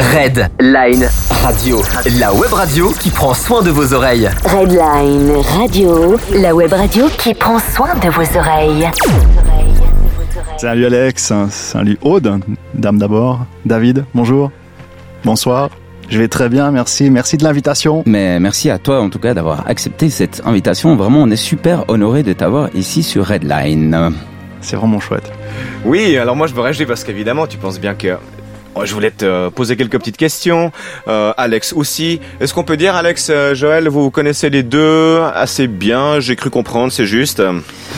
Red Line Radio, la web radio qui prend soin de vos oreilles. Redline Radio, la web radio qui prend soin de vos oreilles. Salut Alex, salut Aude, dame d'abord, David, bonjour, bonsoir. Je vais très bien, merci, merci de l'invitation. Mais merci à toi en tout cas d'avoir accepté cette invitation. Vraiment, on est super honoré de t'avoir ici sur Redline. C'est vraiment chouette. Oui, alors moi je me réjouis parce qu'évidemment tu penses bien que je voulais te poser quelques petites questions. Euh, Alex aussi. Est-ce qu'on peut dire, Alex, euh, Joël, vous connaissez les deux assez bien? J'ai cru comprendre, c'est juste.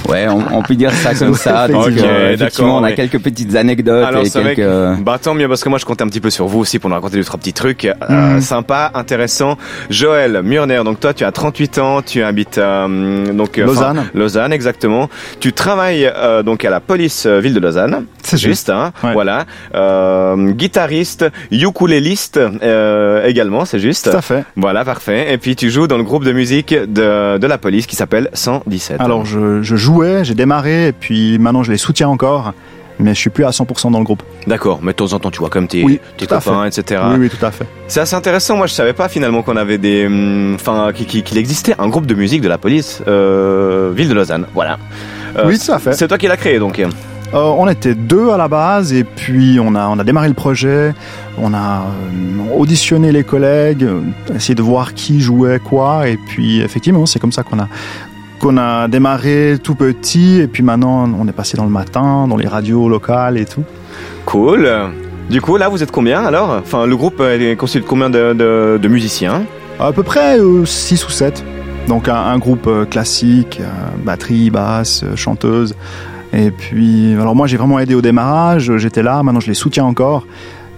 Ouais, on, peut dire ça comme ça. Donc, euh, effectivement, on a quelques petites anecdotes Alors, et quelques. bah tant mieux parce que moi je comptais un petit peu sur vous aussi pour nous raconter deux trois petits trucs euh, mhm. sympas, intéressants. Joël Murner, donc toi tu as 38 ans, tu habites donc Lausanne. Lausanne, exactement. Tu travailles donc à la police ville de Lausanne. C'est juste, hein. Voilà guitariste, ukuléliste euh, également, c'est juste. Tout à fait. Voilà, parfait. Et puis tu joues dans le groupe de musique de, de la police qui s'appelle 117. Alors je, je jouais, j'ai démarré, et puis maintenant je les soutiens encore mais je suis plus à 100% dans le groupe. D'accord, mais de temps en temps, tu vois comme tes, oui, tes copains, etc. Oui, oui, tout à fait. C'est assez intéressant. Moi, je savais pas finalement qu'on avait des, hum, enfin, qu'il existait un groupe de musique de la police, euh, ville de Lausanne. Voilà. Euh, oui, tout à fait. C'est toi qui l'as créé, donc. Euh, on était deux à la base et puis on a, on a démarré le projet, on a euh, auditionné les collègues, euh, essayé de voir qui jouait quoi et puis effectivement c'est comme ça qu'on a, qu'on a démarré tout petit et puis maintenant on est passé dans le matin, dans les radios locales et tout. Cool. Du coup là vous êtes combien alors? Enfin le groupe est constitué de combien de, musiciens? À peu près 6 ou 7. Donc un, groupe classique, batterie, basse, chanteuse, et puis, alors moi j'ai vraiment aidé au démarrage, j'étais là, maintenant je les soutiens encore.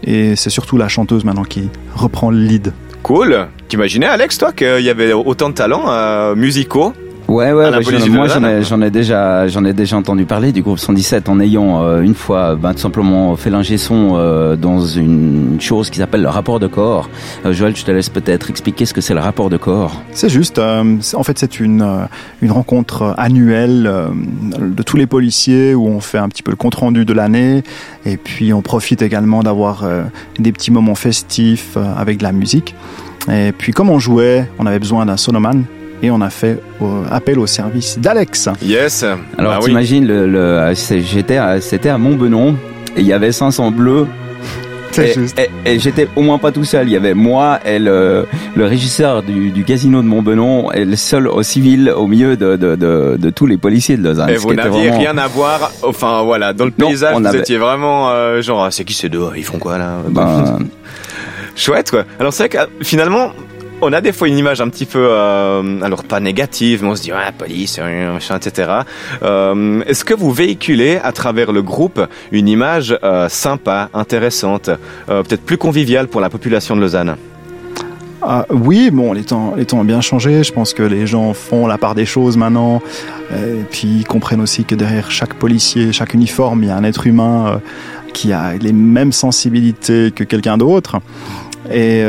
Et c'est surtout la chanteuse maintenant qui reprend le lead. Cool. T'imaginais Alex toi qu'il y avait autant de talents euh, musicaux? Ouais, ouais, bah, moi j'en ai, déjà, j'en ai déjà entendu parler du groupe 117 en ayant euh, une fois, ben, tout simplement fait l'ingé son euh, dans une chose qui s'appelle le rapport de corps. Euh, Joël, je te laisse peut-être expliquer ce que c'est le rapport de corps. C'est juste, en fait, c'est une une rencontre annuelle de tous les policiers où on fait un petit peu le compte rendu de l'année et puis on profite également d'avoir des petits moments festifs avec de la musique. Et puis comme on jouait, on avait besoin d'un sonoman et on a fait euh, appel au service d'Alex. Yes. Alors bah t'imagines, le, le j'étais, c'était à Montbenon et il y avait 500 bleus et, et, j'étais au moins pas tout seul. Il y avait moi et le, le régisseur du, du, casino de Montbenon et le seul au civil au milieu de, de, de, de tous les policiers de Lausanne. Et vous n'aviez rien à voir. Enfin voilà, dans le paysage, vous étiez vraiment euh, genre ah, c'est qui ces deux Ils font quoi là? Ben... Chouette quoi. Alors c'est vrai que finalement on a des fois une image un petit peu, euh, alors pas négative, mais on se dit, ouais, police, machin, etc. Euh, Est-ce que vous véhiculez à travers le groupe une image euh, sympa, intéressante, euh, peut-être plus conviviale pour la population de Lausanne? Ah, oui, bon, les temps, les temps ont bien changé. Je pense que les gens font la part des choses maintenant. Et puis ils comprennent aussi que derrière chaque policier, chaque uniforme, il y a un être humain qui a les mêmes sensibilités que quelqu'un d'autre. Et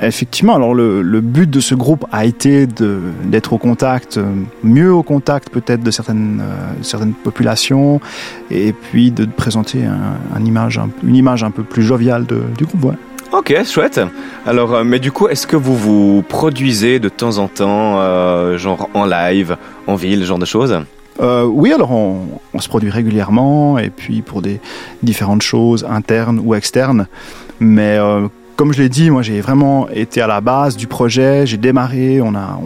Effectivement, alors le, le, but de ce groupe a été d'être au contact, euh, mieux au contact peut-être de certaines, euh, certaines populations, et puis de présenter un, image, une image un peu plus joviale de, du groupe. Ouais. Ok, chouette. Alors, euh, mais du coup, est-ce que vous vous produisez de temps en temps, genre en live, en ville, genre de choses? Euh, oui, alors on, on, se produit régulièrement et puis pour des différentes choses internes ou externes. Mais euh, comme je l'ai dit, moi j'ai vraiment été à la base du projet, j'ai démarré, on a,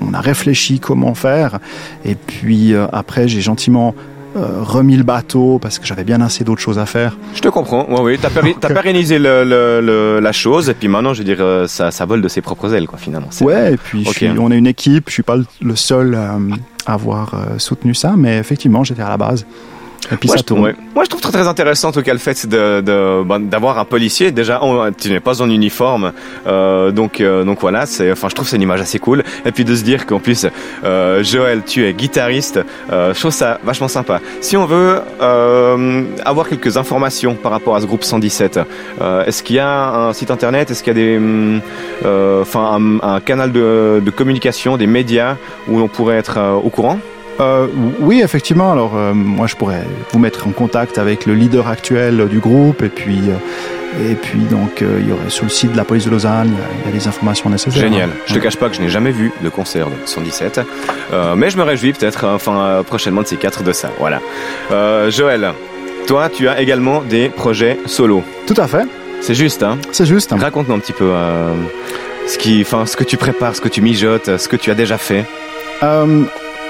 on, a réfléchi comment faire, et puis euh, après j'ai gentiment euh, remis le bateau parce que j'avais bien assez d'autres choses à faire. Je te comprends, oui, oui, t'as, as pérennisé le, le, la chose, et puis maintenant je veux dire, euh, ça, ça vole de ses propres ailes, quoi, finalement. Ouais, et puis on est une équipe, je suis pas le seul à avoir soutenu ça, mais effectivement j'étais à la base. Moi, ça tourne. Moi, je trouve très, très intéressant en tout cas le fait de, de ben, d'avoir un policier. Déjà, tu n'es pas en uniforme, euh, donc euh, donc voilà. C'est, enfin, je trouve c'est une image assez cool. Et puis de se dire qu'en plus, euh, Joël, tu es guitariste, euh, je trouve ça vachement sympa. Si on veut euh, avoir quelques informations par rapport à ce groupe 117, euh, est-ce qu'il y a un site internet? Est-ce qu'il y a des, enfin, un, un, canal de, de communication, des médias où on pourrait être au courant? Euh, oui, effectivement. Alors, euh, moi, je pourrais vous mettre en contact avec le leader actuel du groupe et puis, euh, Et puis donc il y aurait sur le site de la police de Lausanne, il y a, les informations nécessaires. Génial. Je te cache pas que je n'ai jamais vu le concert de 117, mais je me réjouis peut-être enfin prochainement de ces quatre de ça. Voilà. Joël, toi, tu as également des projets solo. Tout à fait. C'est juste, hein C'est juste. Raconte-nous un petit peu ce qui, ce que tu prépares, ce que tu mijotes, ce que tu as déjà fait.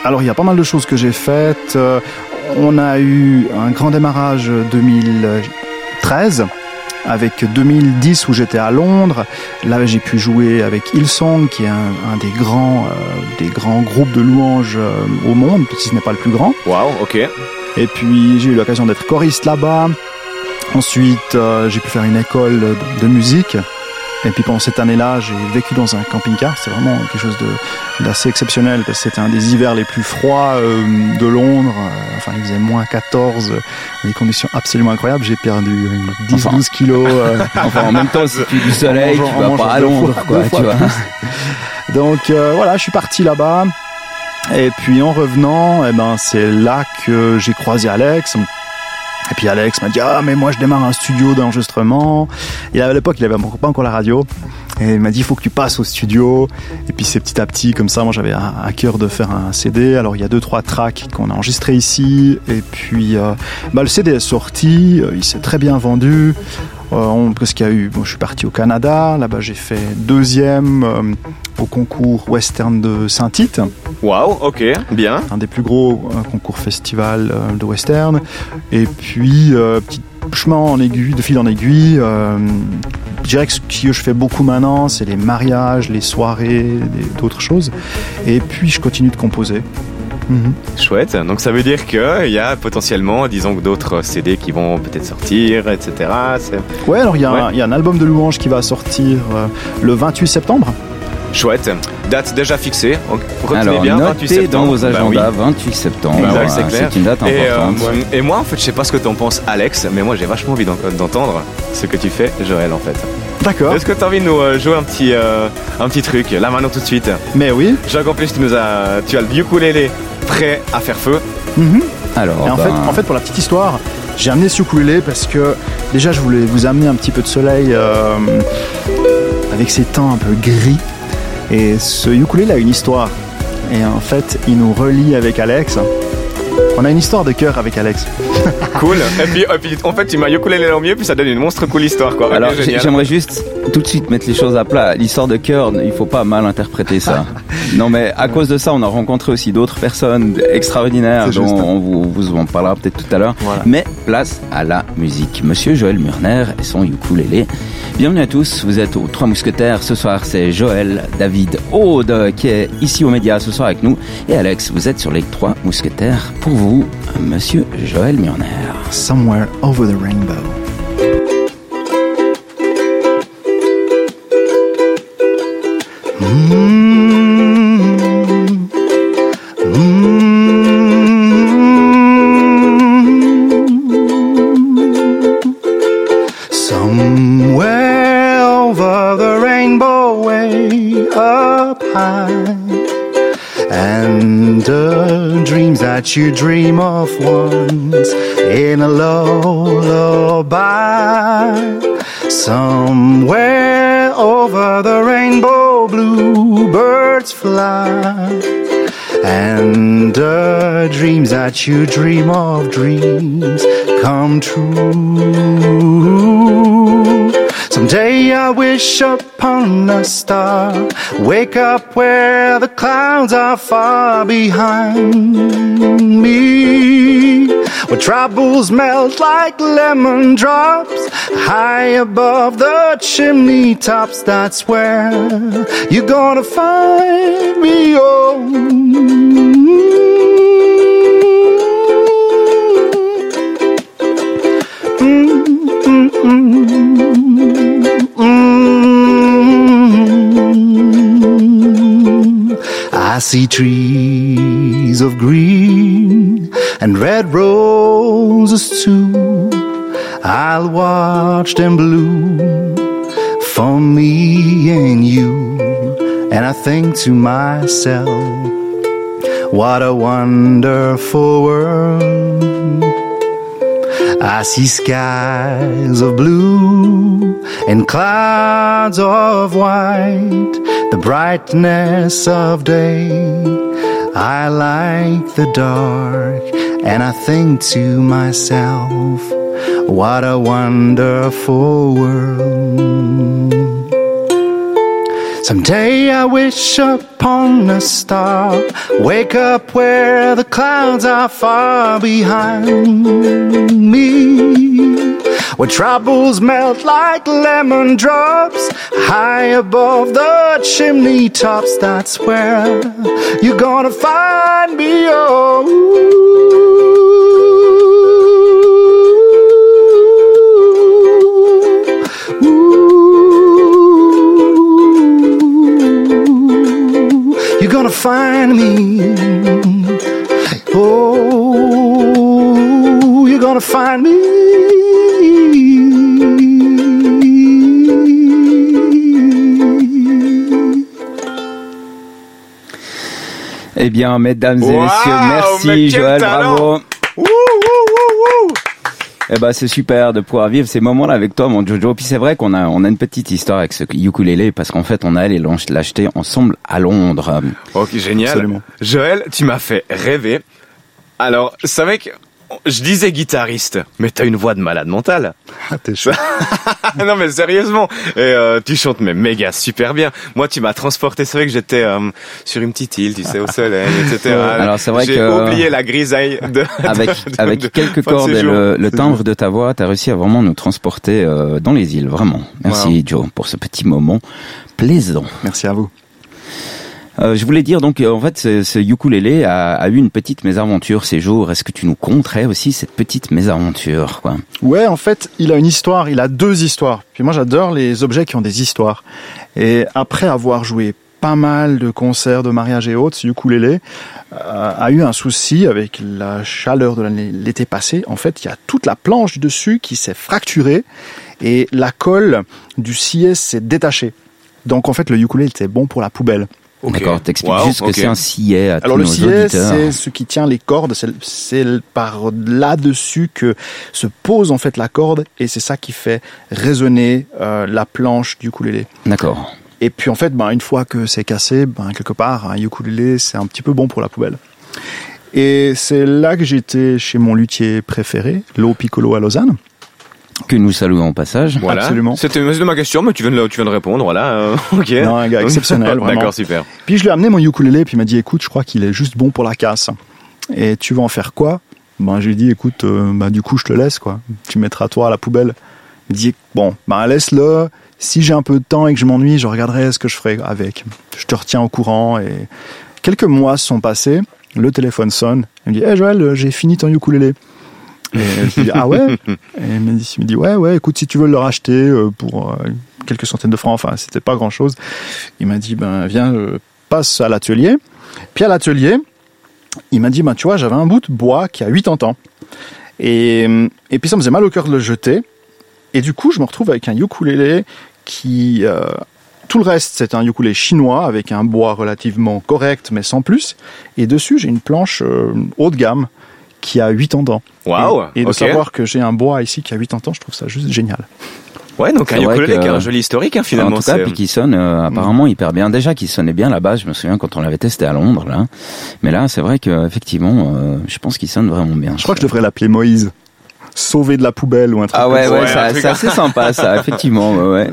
Alors, il y a pas mal de choses que j'ai faites on a eu un grand démarrage 2013 avec 2010 où j'étais à Londres. Là, j'ai pu jouer avec Hillsong, qui est un, des grands, euh, des grands groupes de louanges euh, au monde, si ce n'est pas le plus grand. Waouh, ok. Et puis j'ai eu l'occasion d'être choriste là-bas. Ensuite, euh, j'ai pu faire une école de musique et puis pendant cette année-là, j'ai vécu dans un camping-car. C'est vraiment quelque chose d'assez exceptionnel parce que c'était un des hivers les plus froids euh, de Londres. Euh, enfin, il faisait moins 14, des conditions absolument incroyables. J'ai perdu 10-12 kilos. Euh, enfin, en même temps, si tu du soleil, tu vas pas à Londres, quoi, tu vois. Donc voilà, je suis parti là-bas. Et puis en revenant, eh ben, c'est là que j'ai croisé Alex. Et puis Alex m'a dit ah mais moi je démarre un studio d'enregistrement. Et à l'époque il avait pas encore la radio. Et il m'a dit il faut que tu passes au studio. Et puis c'est petit à petit comme ça. Moi j'avais à cœur de faire un CD. Alors il y a deux trois tracks qu'on a enregistrés ici. Et puis euh, bah, le CD est sorti. Euh, il s'est très bien vendu. Euh, qu'est-ce qu'il y a eu bon, Je suis parti au Canada. Là-bas, j'ai fait deuxième euh, au concours western de Saint-Tite. Waouh, ok, bien. Un des plus gros euh, concours festival de western. Et puis, petit chemin en aiguille, de fil en aiguille. je dirais que ce que je fais beaucoup maintenant, c'est les mariages, les soirées, d'autres choses. Et puis, je continue de composer. Mhm. Chouette. Donc ça veut dire qu'il y a potentiellement, disons, d'autres CD qui vont peut-être sortir, etc. Ouais, alors il y, a un album de louanges qui va sortir euh, le 28 septembre. Chouette. Date déjà fixée. Retenez Alors, bien, 28 septembre. dans vos bah agendas, 28 septembre. c'est une date et, euh, importante. et moi, en fait, je sais pas ce que t'en penses, Alex, mais moi, j'ai vachement envie d'entendre ce que tu fais, Joël, en fait. D'accord. Est-ce que tu as envie de nous euh, jouer un petit, un petit truc, là maintenant tout de suite Mais oui. J'ai compris, tu nous as, tu as le ukulélé prêt à faire feu. Mhm. Alors, en, fait, ben- en fait, pour la petite histoire, j'ai amené ce ukulélé parce que déjà, je voulais vous amener un petit peu de soleil euh, avec ces temps un peu gris. Et ce ukulélé a une histoire. Et en fait, il nous relie avec Alex. On a une histoire de cœur avec Alex. cool. Et puis, en fait, tu m'as ukulélé au mieux, puis ça donne une monstre cool histoire, quoi. Alors, j'aimerais juste tout de suite mettre les choses à plat. L'histoire de cœur, il faut pas mal interpréter ça. non, mais à cause de ça, on a rencontré aussi d'autres personnes extraordinaires dont on vous, vous en parlera peut-être tout à l'heure. Mais place à la musique. Monsieur Joël Murner et son ukulélé. Bienvenue à tous, vous êtes aux Trois Mousquetaires. Ce soir, c'est Joël, David, Aude qui est ici aux médias ce soir avec nous. Et Alex, vous êtes sur les Trois Mousquetaires. Pour vous, Monsieur Joël Murner. Somewhere over the rainbow. You dream of once in a lullaby. Somewhere over the rainbow, bluebirds fly. And the dreams that you dream of, dreams come true. Wish upon a star, wake up where the clouds are far behind me. Where troubles melt like lemon drops, high above the chimney tops. That's where you're gonna find me. Oh. Mm, mm, mm, I see trees of green and red roses too. I'll watch them bloom for me and you. And I think to myself, what a wonderful world. I see skies of blue and clouds of white, the brightness of day. I like the dark, and I think to myself, what a wonderful world. Someday I wish upon a star, wake up where the clouds are far behind me, where troubles melt like lemon drops, high above the chimney tops. That's where you're gonna find me. Oh. Gonna find me. Oh, you're gonna find me. Eh bien, mesdames et Wow, messieurs, merci Joël, talent. bravo. Eh ben, c'est super de pouvoir vivre ces moments-là avec toi, mon Jojo. Puis c'est vrai qu'on a, on a une petite histoire avec ce ukulélé parce qu'en fait, on a allé l'acheter ensemble à Londres. Ok, génial. Absolument. Joël, tu m'as fait rêver. Alors, c'est vrai que je disais guitariste, mais t'as une voix de malade mentale. Ah, t'es chaud. non mais sérieusement, et euh, tu chantes mais méga super bien. Moi tu m'as transporté, c'est vrai que j'étais euh, sur une petite île, tu sais, au soleil, etc. Alors, c'est vrai J'ai que- oublié la grisaille de Avec, de- de- avec quelques cordes et le, le timbre de ta voix, t'as réussi à vraiment nous transporter euh, dans les îles, vraiment. Merci Joe pour ce petit moment plaisant. Merci à vous. Euh, je voulais dire donc euh, en fait ce, ce ukulélé a, a eu une petite mésaventure ces jours. Est-ce que tu nous conterais aussi cette petite mésaventure quoi? Ouais, en fait, il a une histoire, il a deux histoires. Puis moi, j'adore les objets qui ont des histoires. Et après avoir joué pas mal de concerts de mariage et autres, ce ukulélé euh, a eu un souci avec la chaleur de l'été passé. En fait, il y a toute la planche du dessus qui s'est fracturée et la colle du scié s'est détachée. Donc en fait, le ukulélé était bon pour la poubelle. Ok. D'accord, t'expliques Wow, juste ce que c'est un sillet à Alors tous le nos auditeurs. c'est ce qui tient les cordes, c'est- c'est par là-dessus que se pose en fait la corde et c'est ça qui fait résonner euh, la planche du ukulélé. D'accord. Et puis en fait, ben, une fois que c'est cassé, ben, quelque part, un ukulélé, c'est un petit peu bon pour la poubelle. Et c'est là que j'étais chez mon luthier préféré, Lo Piccolo à Lausanne. Que nous saluons au passage. Voilà. Absolument. C'était ma question, mais tu viens de, le- tu viens de répondre, voilà. euh, ok. Non, un gars exceptionnel. D'accord, super. Puis je lui ai amené mon ukulélé, puis il m'a dit, écoute, je crois qu'il est juste bon pour la casse. Et tu vas en faire quoi? Ben, je lui ai dit, écoute, euh, bah, du coup, je te laisse, quoi. Tu mettras toi à la poubelle. Il dit, bon, ben, laisse-le. Si j'ai un peu de temps et que je m'ennuie, je regarderai ce que je ferai avec. Je te retiens au courant. Et quelques mois sont passés. Le téléphone sonne. Il me dit, hé Joël, j'ai fini ton ukulélé. Et je lui dis, ah ouais Et il me dit, il me dit, ouais, ouais, écoute, si tu veux le racheter euh, pour euh, quelques centaines de francs, enfin, c'était pas grand chose. Il m'a dit, ben, viens, euh, passe à l'atelier. Puis à l'atelier, il m'a dit, ben, tu vois, j'avais un bout de bois qui a 80 ans. Et, et puis ça me faisait mal au cœur de le jeter. Et du coup, je me retrouve avec un ukulélé qui... euh, tout le reste, c'est un ukulélé chinois avec un bois relativement correct, mais sans plus. Et dessus, j'ai une planche euh, haut de gamme qui a 80 ans. Waouh. Et, et de savoir que j'ai un bois ici qui a 80 ans, je trouve ça juste génial. Ouais, donc un C'est vrai ukulélé qui a un joli historique, hein, en finalement. tout cas, puis qui sonne euh, apparemment hyper bien. Déjà, qui sonnait bien là-bas. Je me souviens quand on l'avait testé à Londres, là. Mais là, c'est vrai que effectivement, euh, je pense qu'il sonne vraiment bien. Je crois que je devrais l'appeler Moïse. Sauvé de la poubelle ou un truc Ah ouais, comme ouais, Ouais, c'est assez sympa ça, effectivement. Ouais, ouais.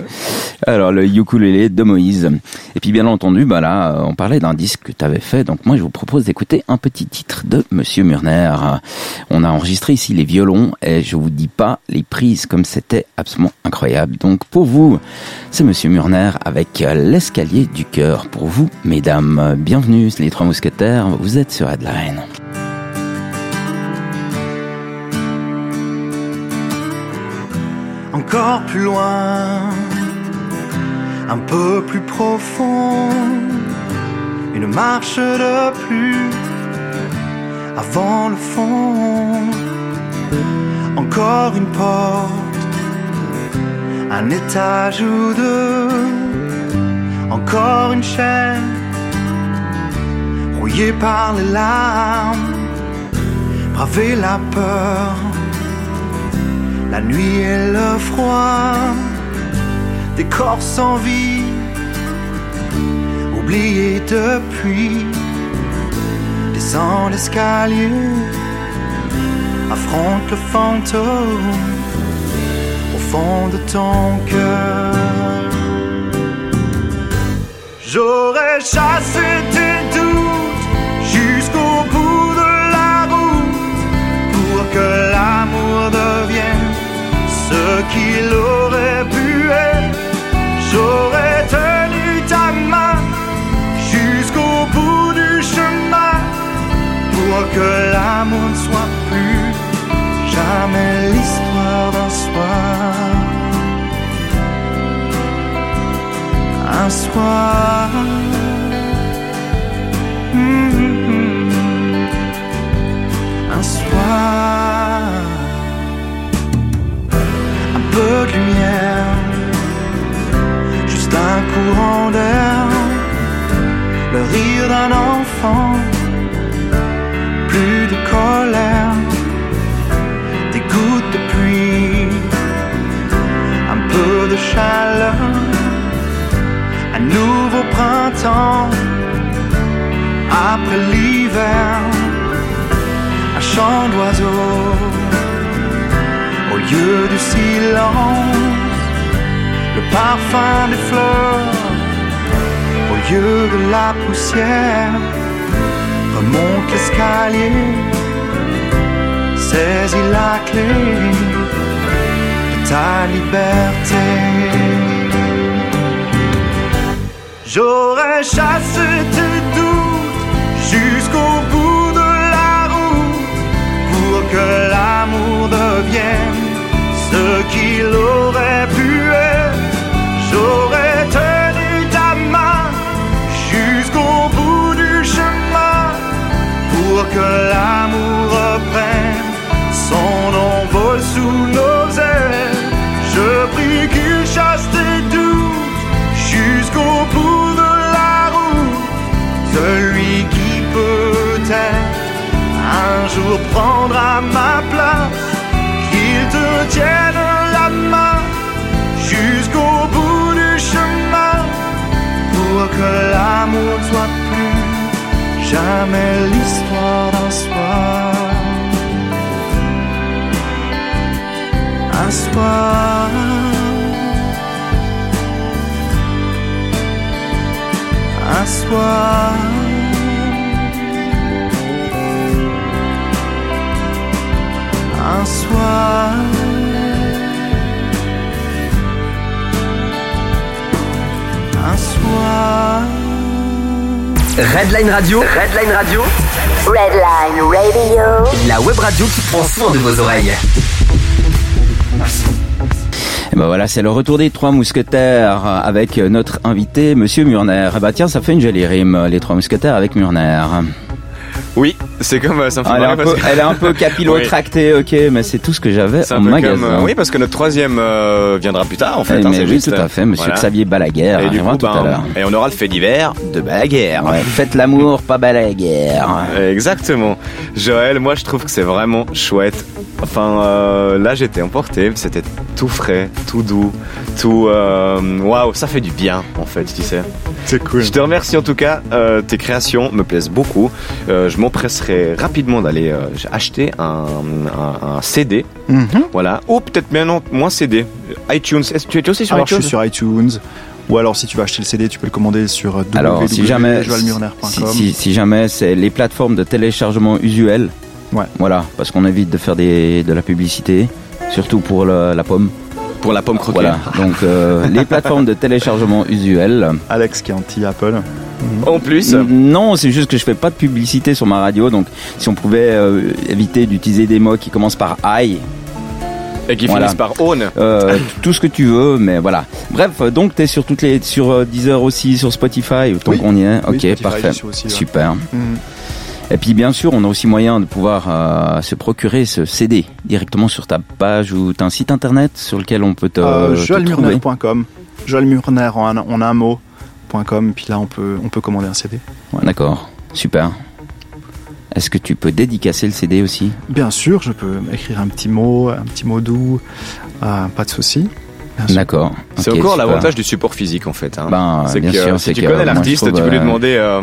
Alors le ukulélé de Moïse. Et puis bien entendu, bah là, on parlait d'un disque que tu avais fait. Donc moi, je vous propose d'écouter un petit titre de Monsieur Murner. On a enregistré ici les violons et je vous dis pas les prises comme c'était absolument incroyable. Donc pour vous, c'est Monsieur Murner avec l'escalier du cœur. Pour vous, mesdames, bienvenue les trois mousquetaires. Vous êtes sur Headline. Encore plus loin, un peu plus profond, une marche de plus avant le fond, encore une porte, un étage ou deux, encore une chaîne, rouillée par les larmes, braver la peur La nuit et le froid, des corps sans vie, oubliés depuis. Descends l'escalier, affronte le fantôme au fond de ton cœur. J'aurais chassé tes que l'amour ne soit plus jamais l'histoire d'un soir. Un soir. Mhm. Un soir. Un peu de lumière. Juste un courant d'air. Le rire d'un enfant. Des gouttes de pluie. Un peu de chaleur. Un nouveau printemps. Après l'hiver. Un chant d'oiseaux. Au lieu du silence. Le parfum des fleurs. Au lieu de la poussière. Remonte l'escalier. Saisis la clé de ta liberté. J'aurais chassé tes doutes jusqu'au bout de la route pour que l'amour devienne ce qu'il aurait pu être. J'aurais tenu ta main jusqu'au bout du chemin pour que l'amour reprenne son envol sous nos ailes. Je prie qu'il chasse tes doutes jusqu'au bout de la route. Celui qui peut-être un jour prendra ma place, qu'il te tienne la main jusqu'au bout du chemin pour que l'amour soit plus jamais l'histoire d'un soir. Un soir. Un soir. Un soir. Un soir. Redline Radio. Redline Radio. Redline Radio. La web radio qui prend soin de vos oreilles. Ben voilà, c'est le retour des trois mousquetaires avec notre invité, Monsieur Murner. Ben tiens, ça fait une jolie rime, les trois mousquetaires avec Murner. Oui, c'est comme euh, ça me fait elle, est un parce peu, que- elle est un peu capillotractée, ok, mais c'est tout ce que j'avais en magasin. comme, euh, oui, parce que notre troisième euh, viendra plus tard, en fait. Eh, hein, mais c'est oui, juste, tout à fait, Monsieur voilà. Xavier Balaguer Et du coup, tout ben, à l'heure. et on aura le fait divers de Balaguer. Ouais, faites l'amour, pas Balaguer. Exactement. Joël, moi je trouve que c'est vraiment chouette. Enfin, euh, là j'étais emporté, c'était tout frais, tout doux, tout... Waouh, ça fait du bien en fait, tu sais. C'est cool. Je te remercie en tout cas, euh, tes créations me plaisent beaucoup. Euh, je m'empresserai rapidement d'aller euh, acheter un, un- un CD, Mhm. voilà. Ou peut-être maintenant moins CD, iTunes. Est-ce que tu es aussi sur Alors, je iTunes suis sur iTunes. Ou alors, si tu veux acheter le CD, tu peux le commander sur Alors, si jamais, si, si- si jamais c'est les plateformes de téléchargement usuelles, Ouais. voilà, parce qu'on évite de faire des, de la publicité, surtout pour le- la pomme. Pour la pomme croquée. Voilà, donc euh, les plateformes de téléchargement usuelles. Alex qui est anti-Apple. En plus, Non, c'est juste que je fais pas de publicité sur ma radio, donc si on pouvait euh, éviter d'utiliser des mots qui commencent par I, et qui Voilà. finissent par own. euh, tout ce que tu veux, mais voilà. Bref, euh, donc t'es sur toutes les, sur Deezer aussi, sur Spotify, tant Oui. qu'on y est. Oui, ok, Spotify, parfait, aussi, ouais. super. Mhm. Et puis bien sûr, on a aussi moyen de pouvoir euh, se procurer ce CD directement sur ta page ou t'as un site internet sur lequel on peut te, Euh, te trouver. joelmurner.com. Joelmurner en un, en un mot. .com, puis là on peut, on peut commander un CD. Ouais, D'accord, super. Est-ce que tu peux dédicacer le CD aussi? Bien sûr, je peux écrire un petit mot, un petit mot doux, euh, pas de souci. D'accord. C'est encore l'avantage du support physique en fait. hein. Ben, c'est bien que sûr, si c'est tu que, connais l'artiste, trouve, tu peux lui euh, demander. euh,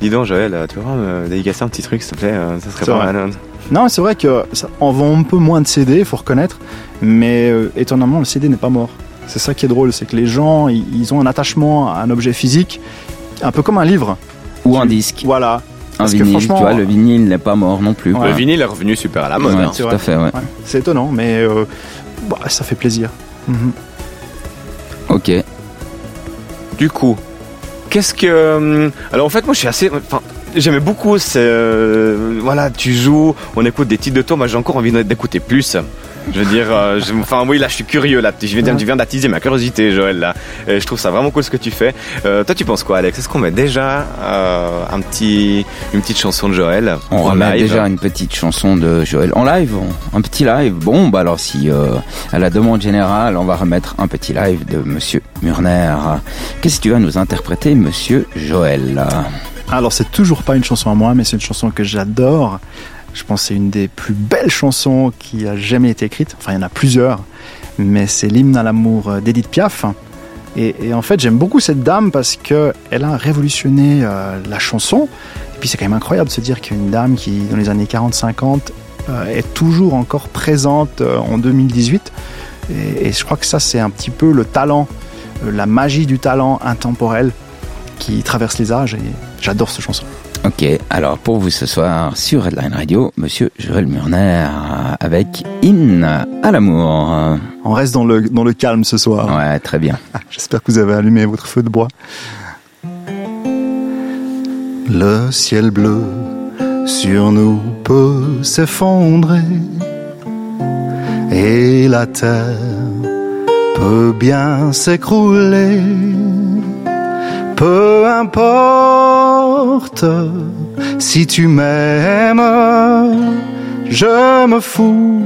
Dis donc Joël, tu vois me dédicacer un petit truc s'il te plaît, ça serait C'est pas mal. Non, c'est vrai que ça, on vend un peu moins de CD, il faut reconnaître, mais euh, étonnamment, le CD n'est pas mort. C'est ça qui est drôle, c'est que les gens, ils, ils ont un attachement à un objet physique, un peu comme un livre. Ou un disque, Voilà. un Parce que vinyle. Tu vois, le vinyle n'est pas mort non plus. Ouais. Le vinyle est revenu super à la mode. Ouais, hein. c'est tout vrai. à fait, ouais. Ouais. C'est étonnant, mais euh, bah, ça fait plaisir. Mhm. Ok. Du coup, qu'est-ce que. hum, Alors en fait, moi je suis assez. Enfin, j'aimais beaucoup. c'est, euh, Voilà, tu joues, on écoute des titres de toi. Moi j'ai encore envie d'écouter plus. Je veux dire, euh, je- enfin oui, là je suis curieux là. Je viens, tu viens d'attiser ma curiosité, Joël là. Et je trouve ça vraiment cool ce que tu fais. Euh, toi, tu penses quoi, Alex? Est-ce qu'on met déjà euh, un petit, une petite chanson de Joël On en remet live? déjà une petite chanson de Joël en live, un petit live. Bon, bah alors si euh, à la demande générale, on va remettre un petit live de Monsieur Murner. Qu'est-ce que tu vas nous interpréter, Monsieur Joël? Alors, c'est toujours pas une chanson à moi, mais c'est une chanson que j'adore. Je pense que c'est une des plus belles chansons qui a jamais été écrite. Enfin, il y en a plusieurs, mais c'est l'hymne à l'amour euh, d'Edith Piaf. Et, en fait, j'aime beaucoup cette dame parce que elle a révolutionné euh, la chanson. Et puis, c'est quand même incroyable de se dire qu'une dame qui, dans les années 40-50, euh, est toujours encore présente en 2018. Et, et je crois que ça, c'est un petit peu le talent, la magie du talent intemporel qui traverse les âges. Et j'adore cette chanson. Ok, alors pour vous ce soir sur Redline Radio, Monsieur Joël Murner avec In à l'amour. On reste dans le, dans le calme ce soir. Ouais, très bien. J'espère que vous avez allumé votre feu de bois. Le ciel bleu sur nous peut s'effondrer et la terre peut bien s'écrouler. Peu importe si tu m'aimes, je me fous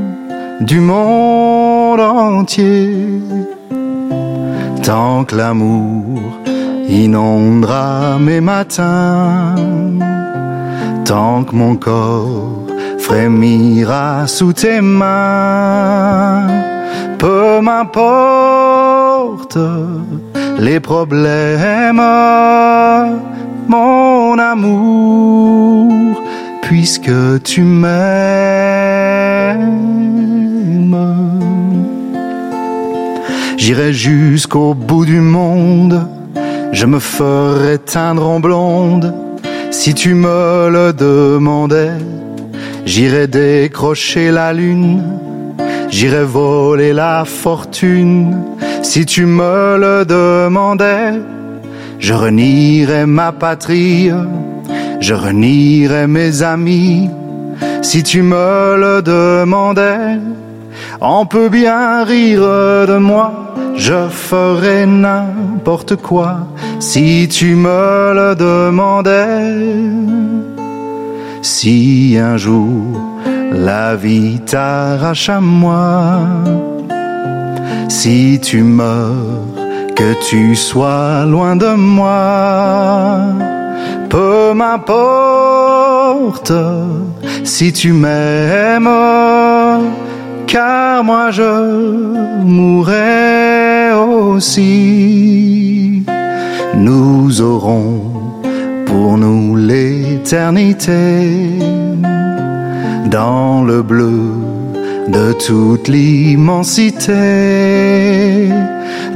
du monde entier. Tant que l'amour inondera mes matins, tant que mon corps frémira sous tes mains, peu m'importe les problèmes, mon amour, puisque tu m'aimes. J'irai jusqu'au bout du monde, je me ferai teindre en blonde, si tu me le demandais. J'irai décrocher la lune, j'irai voler la fortune, si tu me le demandais. Je renierai ma patrie, je renierai mes amis, si tu me le demandais. On peut bien rire de moi, je ferai n'importe quoi si tu me le demandais. Si un jour la vie t'arrache à moi, si tu meurs, que tu sois loin de moi, peu m'importe si tu m'aimes car moi je mourrai aussi. Nous aurons pour nous l'éternité dans le bleu de toute l'immensité,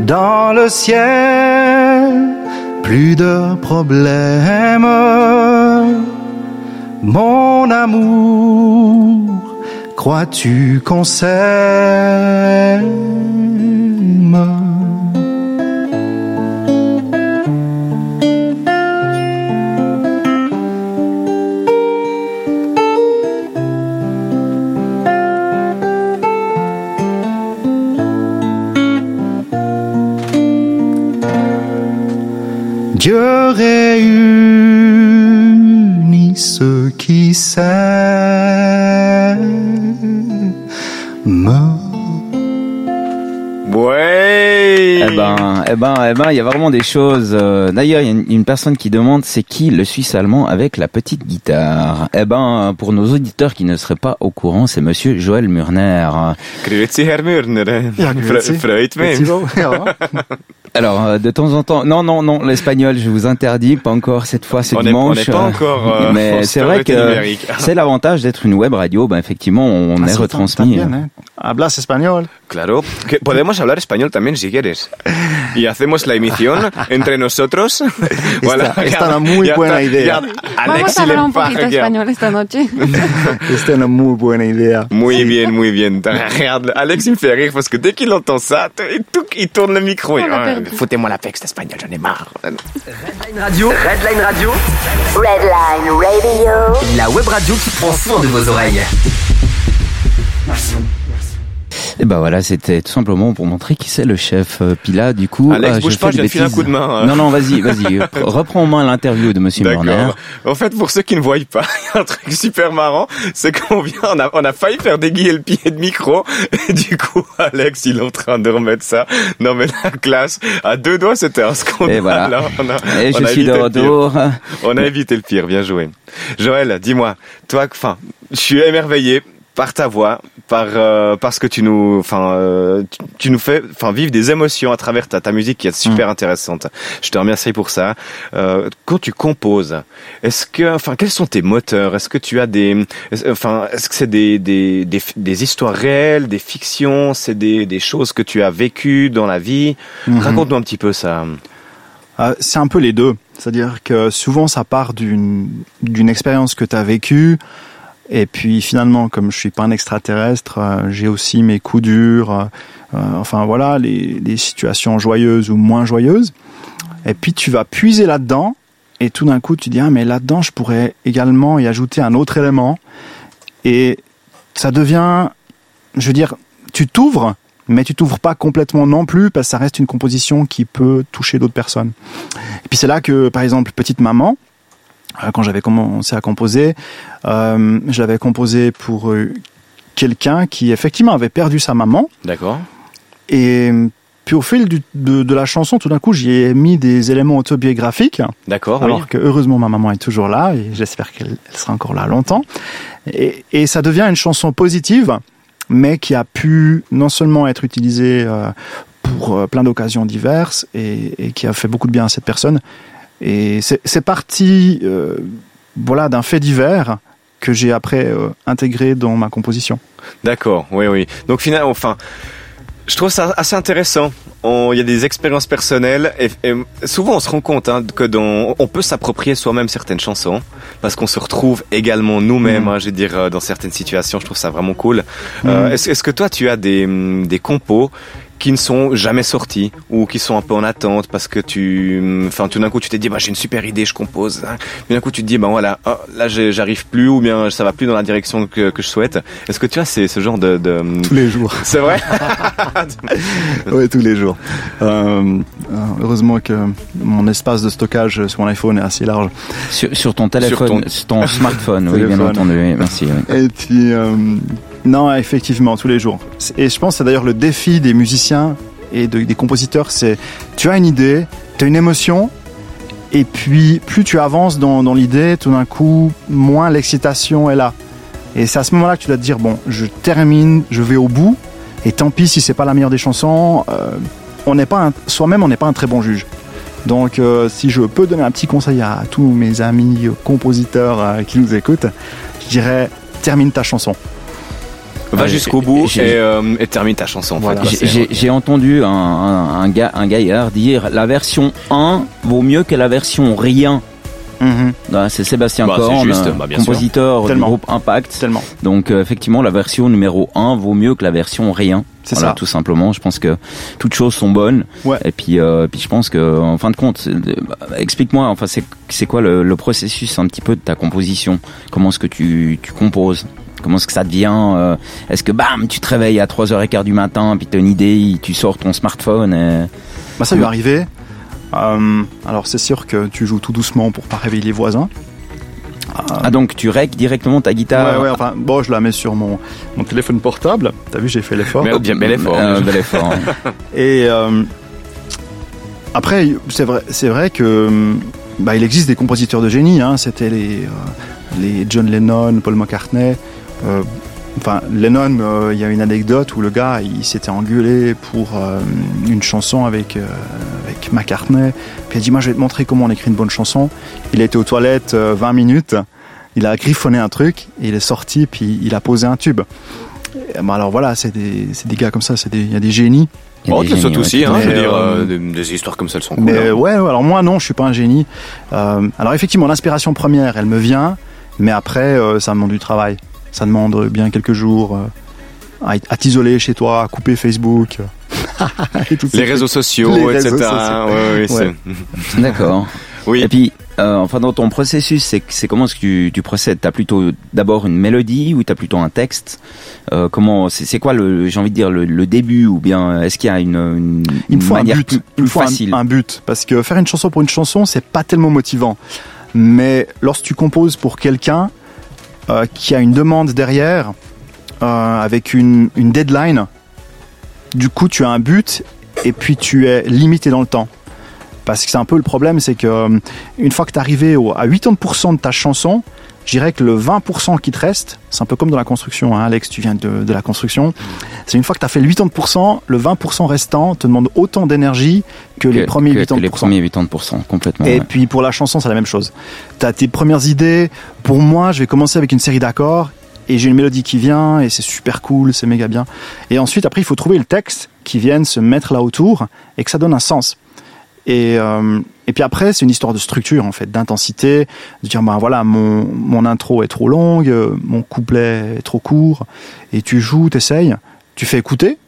dans le ciel, plus de problèmes. Mon amour, crois-tu qu'on s'aime? Réunit ceux qui s'aiment. Ben, ben, eh ben, eh ben, il y a vraiment des choses. euh, D'ailleurs, il y a une, une personne qui demande c'est qui le Suisse allemand avec la petite guitare? Eh ben, pour nos auditeurs qui ne seraient pas au courant, c'est Monsieur Joël Murner. Grüezi, Herr Mürner. Ja, grüezi. Fre- Freut mich. Alors, euh, de temps en temps, non, non, non, l'espagnol, je vous interdis, pas encore cette fois, c'est On est- on dimanche. n'est pas encore, euh, mais c'est vrai que numérique. c'est l'avantage d'être une web radio. Ben effectivement, on Ah, est retransmis. también, ¿eh? Hablas español. Claro, que podemos hablar español también si quieres. Y hacemos la emisión entre nosotros. Esta- esta es una muy ya buena está, idea. ya, Vamos a hablar un poquito regard- español esta noche. Esta es una muy buena idea. Muy bien, muy bien. Regarde, Alex, il me fait rire parce que dès qu'il entend ça, il, tourne le micro. Foutez-moi la texte espagnol, j'en ai marre. Redline Radio, Redline Radio, Redline Radio. la web radio qui prend soin de vos oreilles. Et ben voilà, c'était tout simplement pour montrer qui c'est le chef. Euh, Puis là, du coup, Alex, euh, bouge je pas, fais je un coup de main, hein. Non, non, vas-y, vas-y. Reprends en main l'interview de Monsieur. D'accord. En fait, pour ceux qui ne voient pas, il y a un truc super marrant, c'est qu'on vient, on a, on a failli faire déguiller le pied de micro, et du coup, Alex, il est en train de remettre ça. Non, mais la classe, à deux doigts, c'était un scandale. Et voilà. Là, on a, Et on je a suis de retour. On a évité le pire, bien joué. Joël, dis-moi, toi, enfin, je suis émerveillé par ta voix, par euh, parce que tu nous, enfin, euh, tu, tu nous fais, enfin, vivre des émotions à travers ta, ta musique qui est super intéressante. Je te remercie pour ça. Euh, quand tu composes, est-ce que, enfin, quels sont tes moteurs? Est-ce que tu as des, enfin, est-ce que c'est des, des, des, des histoires réelles, des fictions, c'est des, des choses que tu as vécues dans la vie? Mhm. Raconte-nous un petit peu ça. Euh, c'est un peu les deux. C'est-à-dire que souvent ça part d'une d'une expérience que tu as vécue. Et puis finalement, comme je suis pas un extraterrestre, euh, j'ai aussi mes coups durs. euh, euh, enfin voilà, les, les situations joyeuses ou moins joyeuses. Et puis tu vas puiser là-dedans. Et tout d'un coup, tu dis ah mais là-dedans, je pourrais également y ajouter un autre élément. Et ça devient, je veux dire, tu t'ouvres, mais tu t'ouvres pas complètement non plus parce que ça reste une composition qui peut toucher d'autres personnes. Et puis c'est là que, par exemple, Petite Maman, quand j'avais commencé à composer, euh, je l'avais composé pour euh, quelqu'un qui effectivement avait perdu sa maman. D'accord. Et puis au fil du- de, de la chanson, tout d'un coup, j'y ai mis des éléments autobiographiques. D'accord. Alors oui. que heureusement ma maman est toujours là et j'espère qu'elle elle sera encore là longtemps. Et, et ça devient une chanson positive, mais qui a pu non seulement être utilisée euh, pour euh, plein d'occasions diverses et, et qui a fait beaucoup de bien à cette personne. Et c'est parti, euh, voilà, d'un fait divers que j'ai après euh, intégré dans ma composition. D'accord, oui, oui. Donc finalement, enfin, je trouve ça assez intéressant. Il y a des expériences personnelles et, et souvent on se rend compte hein, que dans, on peut s'approprier soi-même certaines chansons parce qu'on se retrouve également nous-mêmes. Mhm. hein, je veux dire, euh, dans certaines situations, je trouve ça vraiment cool. Euh, Mhm. Est-ce que toi, tu as des, des compos qui ne sont jamais sortis ou qui sont un peu en attente parce que tu, hum, enfin, tout d'un coup, tu t'es dit, bah, j'ai une super idée, je compose. Hein. Puis d'un coup, tu te dis, ben voilà, oh, là, j'arrive plus ou bien ça va plus dans la direction que, que je souhaite. Est-ce que tu as ces- ce genre de, de... hum, Tous les jours. C'est vrai? Oui, tous les jours. Euh, euh, heureusement que mon espace de stockage sur mon iPhone est assez large. Sur, sur ton téléphone, sur ton smartphone, oui, bien entendu. Merci. oui. Et puis, euh, non, effectivement, tous les jours. Et je pense que c'est d'ailleurs le défi des musiciens et de- des compositeurs, c'est tu as une idée, tu as une émotion, et puis plus tu avances dans, l'idée, tout d'un coup, moins l'excitation est là. Et c'est à ce moment-là que tu dois te dire, bon, je termine, je vais au bout, et tant pis si c'est pas la meilleure des chansons, euh, on n'est pas soi-même, on n'est pas un très bon juge. Donc, euh, si je peux donner un petit conseil à tous mes amis compositeurs euh, qui nous écoutent, je dirais termine ta chanson. Va jusqu'au bout et, euh, et termine ta chanson. Voilà. J'ai- entendu un, un, un gars, un gaillard dire la version 1 vaut mieux que la version rien. C'est Sébastien Bah, Korn, juste, euh, bah, compositeur du groupe Impact. Tellement. Donc euh, effectivement, la version numéro 1 vaut mieux que la version rien. C'est Voilà, ça. tout simplement. Je pense que toutes choses sont bonnes. Ouais. Et puis, euh, puis je pense que, en fin de compte, bah, explique-moi. Enfin, c'est c'est quoi le, le processus un petit peu de ta composition? Comment est-ce que tu, tu composes? Comment est-ce que ça devient euh, Est-ce que bam, tu te réveilles à 3h15 du matin, puis tu as une idée, tu sors ton smartphone et... Bah, ça lui est arrivé. Euh, alors c'est sûr que tu joues tout doucement pour pas réveiller les voisins. Ah donc tu règles directement ta guitare Ouais, ouais, enfin, bon, je la mets sur mon, mon téléphone portable. T'as vu, j'ai fait l'effort. Mais bien bel effort. Euh, bel. Et, euh, Après, c'est vrai, c'est vrai que bah, il existe des compositeurs de génie. Hein. C'était les, euh, les John Lennon, Paul McCartney. Euh, enfin, Lennon, euh, il y a une anecdote où le gars, il s'était engueulé pour euh, une chanson avec, euh, avec McCartney. Puis il a dit, moi, je vais te montrer comment on écrit une bonne chanson. Il a été aux toilettes 20 minutes. Il a griffonné un truc, et il est sorti, puis il a posé un tube. Et, bah, alors voilà, c'est des, c'est des gars comme ça, c'est des- il y a des génies. A Oh, génies, aussi, hein, je veux dire, euh, euh, des, des histoires comme ça, elles sont cool. Mais hein. ouais, alors moi non, je suis pas un génie. Euh, alors effectivement, l'inspiration première, elle me vient, mais après, euh, ça demande du travail. Ça demande bien quelques jours euh, à, à t'isoler chez toi, à couper Facebook. et ces Les réseaux sociaux, Les etc. réseaux sociaux. Ouais, ouais. D'accord. Oui. Et puis, euh, enfin, dans ton processus, c'est comment est-ce que tu, tu procèdes? T'as plutôt d'abord une mélodie ou t'as plutôt un texte? Euh, Comment C'est quoi le, j'ai envie de dire le, le début ou bien est-ce qu'il y a une, une, Il me une faut un manière but. plus, Il plus me faut un- facile? un, but. Parce que faire une chanson pour une chanson, c'est pas tellement motivant. Mais lorsque tu composes pour quelqu'un euh, qui a une demande derrière, euh, avec une, une deadline, du coup tu as un but et puis tu es limité dans le temps. Parce que c'est un peu le problème, c'est que euh, une fois que tu es arrivé à 80% de ta chanson, je dirais que le 20% qui te reste, c'est un peu comme dans la construction, hein, Alex, tu viens de, de la construction, c'est une fois que tu as fait le 80%, le 20% restant te demande autant d'énergie que, les premiers que- 80%. que les premiers 80%, complètement. Et ouais. puis pour la chanson, c'est la même chose. Tu as tes premières idées. Pour moi, je vais commencer avec une série d'accords et j'ai une mélodie qui vient et c'est super cool, c'est méga bien. Et ensuite, après, il faut trouver le texte qui vienne se mettre là autour et que ça donne un sens. Et, euh, et puis après, c'est une histoire de structure, en fait, d'intensité, de dire, ben voilà, mon, mon intro est trop longue, euh, mon couplet est trop court, et tu joues, t'essayes, tu fais écouter,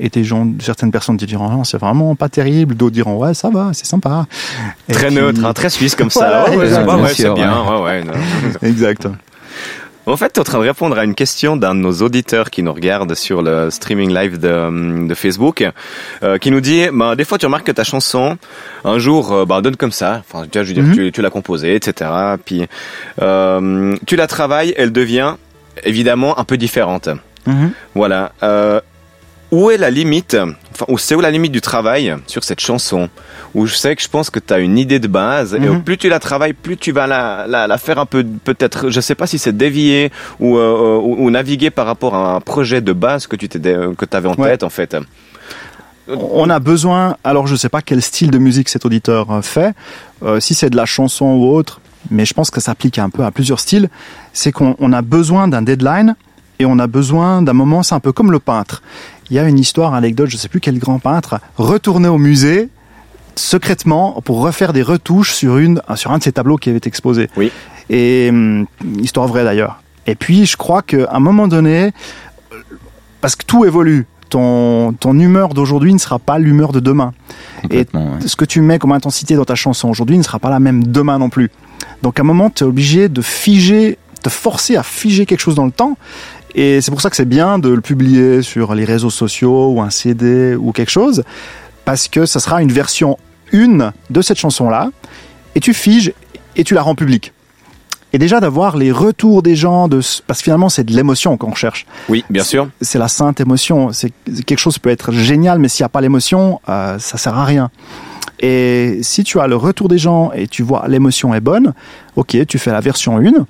et tes gens, certaines personnes te diront, non, c'est vraiment pas terrible, d'autres diront, ouais, ça va, c'est sympa. Et Très puis- neutre, hein, très suisse comme ça. Ouais, ouais, ouais, c'est bien. Ouais, ouais. Exact. En fait, tu es en train de répondre à une question d'un de nos auditeurs qui nous regarde sur le streaming live de, de Facebook, euh, qui nous dit, bah, des fois tu remarques que ta chanson, un jour, euh, bah, donne comme ça, enfin, tu je veux dire, Mhm. tu, tu l'as composée, etc. Puis euh, tu la travailles, elle devient évidemment un peu différente. Mhm. Voilà. Euh, où est la limite, enfin, où c'est où la limite du travail sur cette chanson? Où je sais que je pense que tu as une idée de base, et Mhm. plus tu la travailles, plus tu vas la, la, la faire un peu, peut-être, je sais pas si c'est dévier ou, euh, ou, ou naviguer par rapport à un projet de base que tu que avais en Ouais. tête, en fait. On a besoin, alors je sais pas quel style de musique cet auditeur euh, fait, euh, si c'est de la chanson ou autre, mais je pense que ça s'applique un peu à plusieurs styles, c'est qu'on on a besoin d'un deadline et on a besoin d'un moment, c'est un peu comme le peintre. Il y a une histoire, anecdote, je sais plus quel grand peintre, retourné au musée secrètement pour refaire des retouches sur une sur un de ses tableaux qui avait été exposé. Oui. Et hum, histoire vraie d'ailleurs. Et puis je crois qu'à un moment donné, euh, parce que tout évolue, ton ton humeur d'aujourd'hui ne sera pas l'humeur de demain. Ouais. Ce que tu mets comme intensité dans ta chanson aujourd'hui ne sera pas la même demain non plus. Donc à un moment, tu es obligé de figer, te forcer à figer quelque chose dans le temps. Et c'est pour ça que c'est bien de le publier sur les réseaux sociaux ou un CD ou quelque chose, parce que ça sera une version une de cette chanson-là, et tu figes et tu la rends publique. Et déjà d'avoir les retours des gens, de, parce que finalement c'est de l'émotion qu'on recherche Oui, bien sûr. c'est la sainte émotion. C'est quelque chose peut être génial, mais s'il n'y a pas l'émotion, euh, ça sert à rien. Et si tu as le retour des gens et tu vois l'émotion est bonne, ok, tu fais la version 1.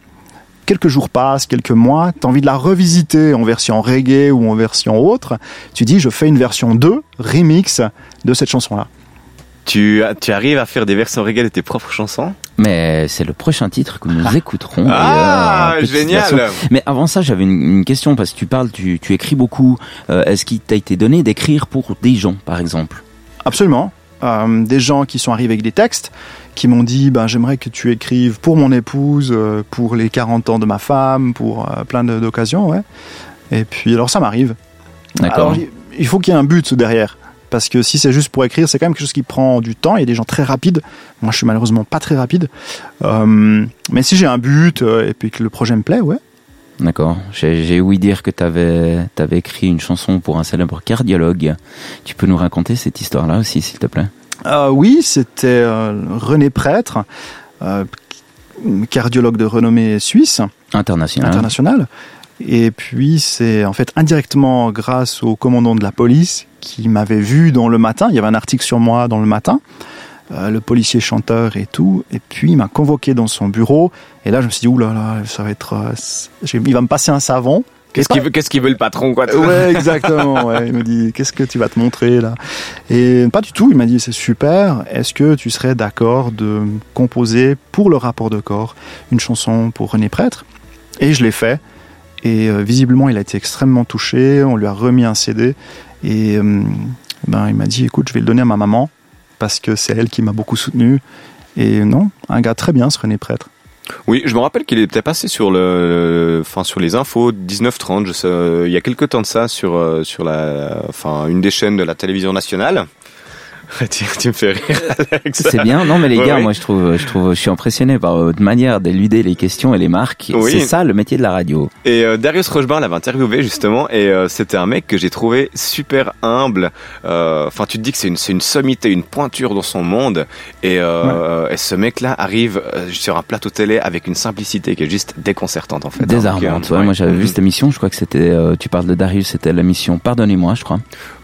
Quelques jours passent, quelques mois, tu as envie de la revisiter en version reggae ou en version autre. Tu dis, je fais une version 2, remix de cette chanson-là. Tu, tu arrives à faire des versions reggae de tes propres chansons? Mais c'est le prochain titre que nous écouterons. Ah, Et, euh, petite génial version. Mais avant ça, j'avais une, une question parce que tu parles, tu, tu écris beaucoup. Euh, Est-ce qu'il t'a été donné d'écrire pour des gens, par exemple? Absolument. Euh, des gens qui sont arrivés avec des textes, qui m'ont dit ben, j'aimerais que tu écrives pour mon épouse, euh, pour les 40 ans de ma femme, pour euh, plein de- d'occasions. Ouais. Et puis, alors ça m'arrive. D'accord. Alors, il- faut qu'il y ait un but derrière. Parce que si c'est juste pour écrire, c'est quand même quelque chose qui prend du temps. Il y a des gens très rapides. Moi, je suis malheureusement pas très rapide. Euh, mais si j'ai un but et puis que le projet me plaît, ouais. D'accord. J'ai j'ai ouï dire que tu avais, écrit une chanson pour un célèbre cardiologue. Tu peux nous raconter cette histoire-là aussi, s'il te plaît? Euh, oui, c'était euh, René Prêtre, euh, cardiologue de renommée suisse. International. international. Et puis c'est en fait indirectement grâce au commandant de la police qui m'avait vu dans le matin. Il y avait un article sur moi dans le matin. Euh, le policier chanteur et tout. Et puis il m'a convoqué dans son bureau. Et là, je me suis dit, oulala, là, là, ça va être, euh, il va me passer un savon. Qu'est-ce qu'il veut, qu'est-ce qu'il veut le patron, quoi Ouais, exactement. Ouais. Il me dit, qu'est-ce que tu vas te montrer là? Et pas du tout. Il m'a dit, c'est super. Est-ce que tu serais d'accord de composer pour le rapport de corps une chanson pour René Prêtre? Et je l'ai fait. Et euh, visiblement, il a été extrêmement touché. On lui a remis un CD. Et euh, ben, il m'a dit, écoute, je vais le donner à ma maman parce que c'est elle qui m'a beaucoup soutenu. Et non, un gars très bien, ce René Prêtre. Oui, je me rappelle qu'il était passé sur le, enfin sur les infos 19-30, je sais, il y a quelques temps de ça sur euh, sur la, enfin une des chaînes de la télévision nationale. tu, tu, me fais rire, Alex. C'est bien, non mais les gars, moi je trouve, je trouve, je suis impressionné par votre manière d'éluder les questions et les marques. Oui. C'est ça le métier de la radio. Et euh, Darius Rochebar l'avait interviewé justement, et euh, c'était un mec que j'ai trouvé super humble. Euh, enfin, tu te dis que c'est une, sommité, une pointure dans son monde, et, ouais. et ce mec-là arrive sur un plateau télé avec une simplicité qui est juste déconcertante en fait. Désarmante. ouais, Moi j'avais vu cette émission, je crois que c'était, tu parles de Darius, c'était l'émission Pardonnez-moi, je crois.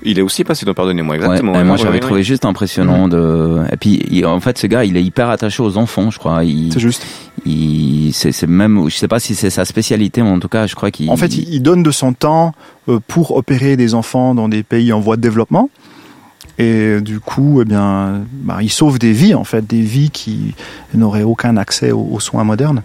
Il est aussi passé dans Pardonnez-moi, exactement. Ouais, moi j'avais trouvé juste impressionnant de et puis il, en fait ce gars il est hyper attaché aux enfants je crois. C'est juste. il c'est même je sais pas si c'est sa spécialité mais en tout cas je crois qu'il en fait il, donne de son temps euh, pour opérer des enfants dans des pays en voie de développement. Et du coup eh bien bah, il sauve des vies en fait des vies qui n'auraient aucun accès aux, aux soins modernes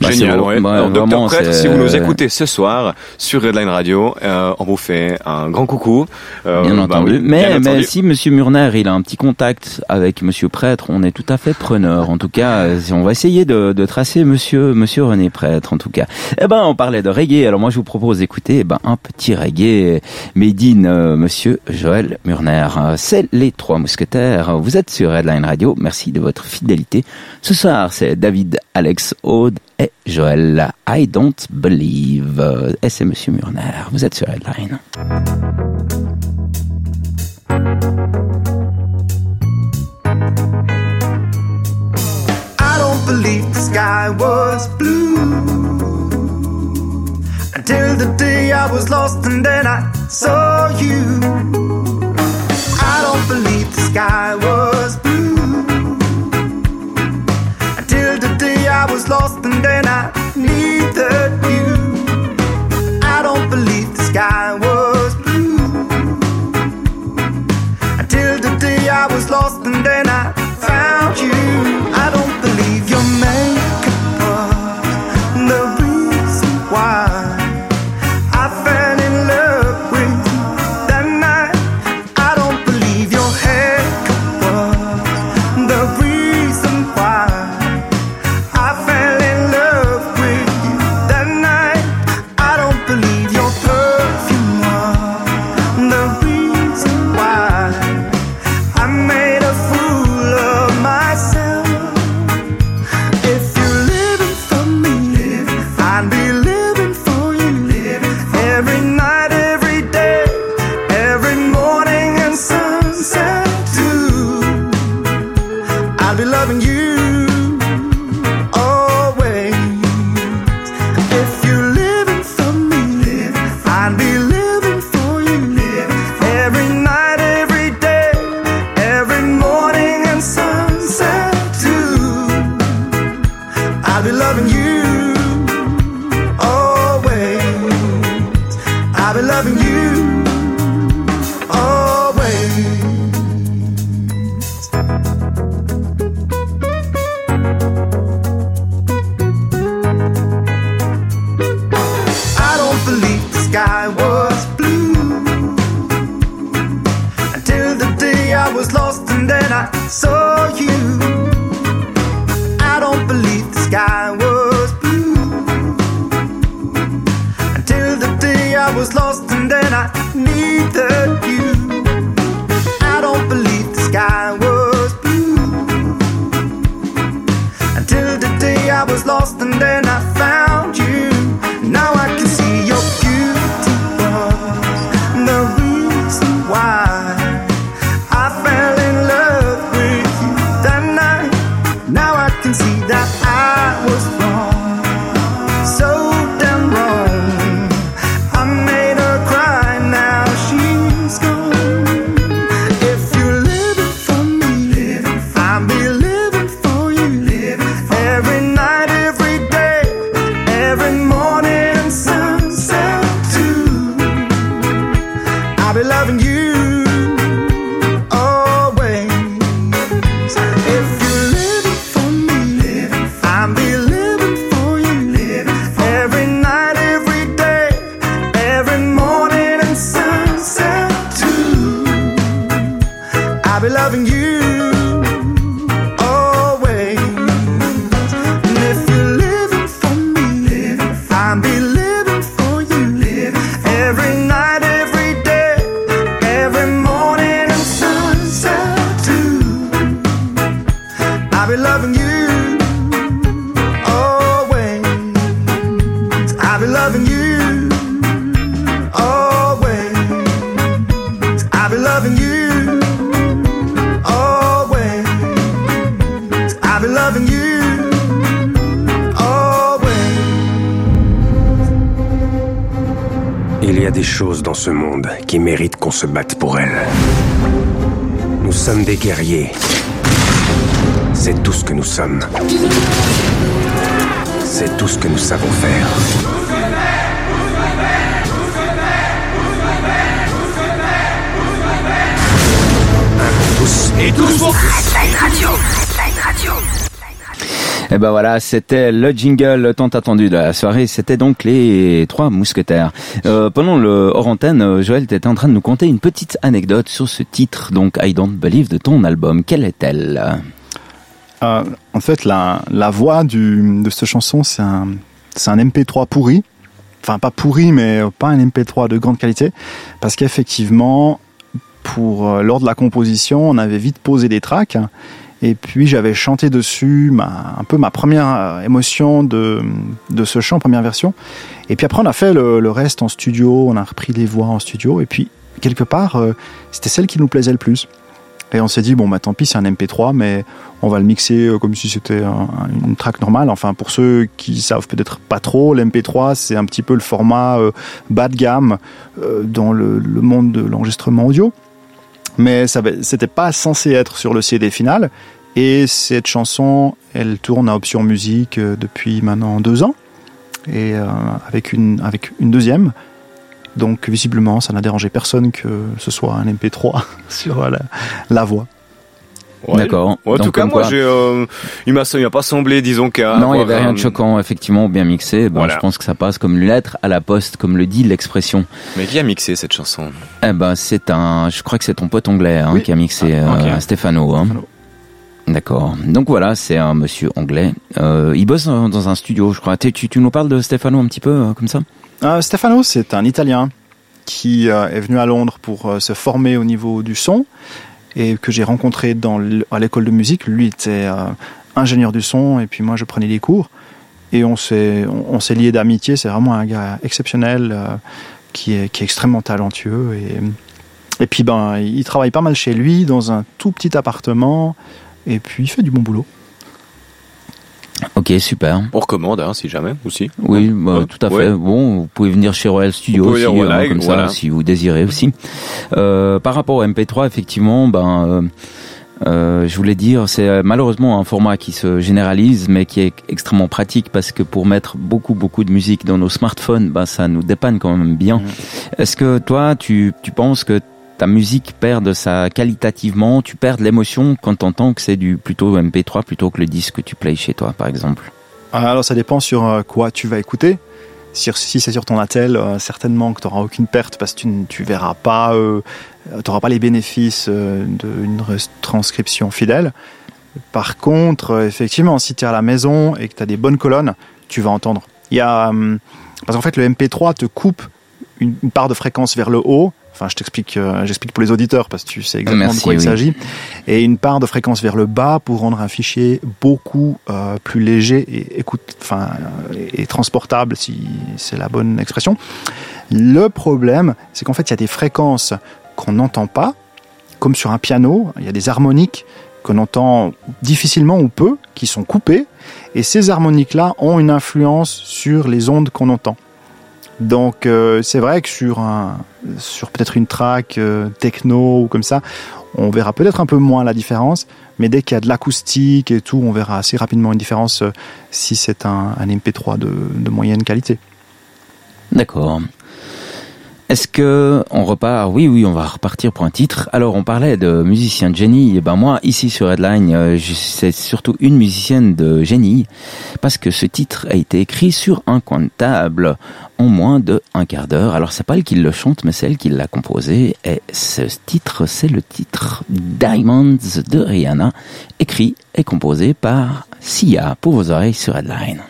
Génial, ouais. Bah, Alors, Docteur Prêtre, si vous nous écoutez ce soir sur Redline Radio, euh, on vous fait un grand coucou. Euh, bien entendu. Bah, oui, mais, bien mais entendu. si Monsieur Murner, il a un petit contact avec Monsieur Prêtre, on est tout à fait preneur. En tout cas, on va essayer de, de tracer Monsieur Monsieur René Prêtre. En tout cas, eh ben, on parlait de reggae. Alors moi, je vous propose d'écouter eh ben un petit reggae made in euh, Monsieur Joël Murner. C'est les trois mousquetaires. Vous êtes sur Redline Radio. Merci de votre fidélité. Ce soir, c'est David, Alex, Aude et Joël. I don't believe. Et c'est Monsieur Murner. Vous êtes sur Headline. I don't believe the sky was blue until the day I was lost and then I saw you. I don't believe the sky was blue. I was lost and then I needed you. I don't believe the sky was blue until the day I was lost and then I found you. I'll be loving you guerriers. C'est tout ce que nous sommes. C'est tout ce que nous savons faire. Un pour tous et tous pour Et ben voilà, c'était le jingle tant attendu de la soirée. C'était donc les trois mousquetaires. Euh, pendant le hors antenne, euh, Joël était en train de nous conter une petite anecdote sur ce titre, donc I Don't Believe de ton album. Quelle est-elle? Euh, en fait, la, la voix du, de cette chanson, c'est un, un MP3 pourri. Enfin, pas pourri, mais pas un MP3 de grande qualité. Parce qu'effectivement, pour, euh, lors de la composition, on avait vite posé des tracks. Et puis, j'avais chanté dessus ma, un peu ma première euh, émotion de, de ce chant, première version. Et puis après, on a fait le, le reste en studio, on a repris les voix en studio. Et puis, quelque part, euh, c'était celle qui nous plaisait le plus. Et on s'est dit, bon, bah tant pis, c'est un MP3, mais on va le mixer euh, comme si c'était un- une track normale. Enfin, pour ceux qui savent peut-être pas trop, l'MP3, c'est un petit peu le format euh, bas de gamme euh, dans le, le monde de l'enregistrement audio. Mais ça c'était pas censé être sur le CD final. Et cette chanson, elle tourne à Option Musique euh, depuis maintenant deux ans. Et euh, avec, une, avec une deuxième. Donc visiblement, ça n'a dérangé personne que ce soit un MP3 sur euh, la, la voix. Ouais. D'accord. Ouais, en Donc, tout cas, moi, j'ai, euh, il m'a, il m'a pas semblé, disons qu'à. Non, il n'y avoir avait rien de choquant, effectivement, bien mixé. Bon, Voilà. je pense que ça passe comme une lettre à la poste, comme le dit l'expression. Mais qui a mixé cette chanson? Eh ben, c'est un, je crois que c'est ton pote anglais hein, Oui. qui a mixé Ah, euh, Stéphano. Hein. Stéphano. D'accord. Donc voilà, c'est un monsieur anglais. Euh, il bosse dans un studio, je crois. Tu, tu, nous parles de Stéphano un petit peu euh, comme ça? Euh, Stefano, c'est un Italien qui euh, est venu à Londres pour euh, se former au niveau du son et que j'ai rencontré dans à l'école de musique. Lui était euh, ingénieur du son et puis moi je prenais des cours et on s'est on s'est lié d'amitié. C'est vraiment un gars exceptionnel euh, qui est qui est extrêmement talentueux et et puis ben il travaille pas mal chez lui dans un tout petit appartement et puis il fait du bon boulot. Ok, super. On recommande, hein, si jamais, aussi. Oui, bah, Ouais. tout à Ouais. fait. Bon, vous pouvez venir chez Royal Studio aussi, hein, comme voilà. ça, si vous désirez aussi. Euh, par rapport au MP3, effectivement, ben, euh, euh, je voulais dire, c'est euh, malheureusement un format qui se généralise, mais qui est extrêmement pratique parce que pour mettre beaucoup, beaucoup de musique dans nos smartphones, ben, ça nous dépanne quand même bien. Mhm. Est-ce que toi, tu, tu penses que ta musique perd de sa qualitativement, tu perds de l'émotion quand t'entends que c'est du plutôt MP3 plutôt que le disque que tu playes chez toi, par exemple Alors ça dépend sur euh, quoi tu vas écouter. Si, c'est sur ton attel, euh, certainement que tu n'auras aucune perte parce que tu ne verras pas, euh, pas les bénéfices euh, d'une transcription fidèle. Par contre, effectivement, si tu es à la maison et que tu as des bonnes colonnes, tu vas entendre. Il y a, hum, parce qu'en fait, le MP3 te coupe une part de fréquence vers le haut. Enfin, je t'explique, euh, j'explique pour les auditeurs parce que tu sais exactement Merci, de quoi il s'agit. Et une part de fréquence vers le bas pour rendre un fichier beaucoup euh, plus léger et écoute, enfin, et transportable si c'est la bonne expression. Le problème, c'est qu'en fait, il y a des fréquences qu'on n'entend pas, comme sur un piano. Il y a des harmoniques qu'on entend difficilement ou peu, qui sont coupées, et ces harmoniques-là ont une influence sur les ondes qu'on entend. Donc euh, c'est vrai que sur un, sur peut-être une track euh, techno ou comme ça, on verra peut-être un peu moins la différence, mais dès qu'il y a de l'acoustique et tout, on verra assez rapidement une différence euh, si c'est un, un MP3 de, de moyenne qualité. D'accord. Est-ce que on repart? Oui, oui, on va repartir pour un titre. Alors, on parlait de musicien de génie. Et eh ben moi, ici sur Headline, euh, c'est surtout une musicienne de génie parce que ce titre a été écrit sur un coin de table en moins de un quart d'heure. Alors, c'est pas elle qui le chante, mais c'est elle qui l'a composé. Et ce titre, c'est le titre Diamonds de Rihanna, écrit et composé par Sia pour vos oreilles sur Headline.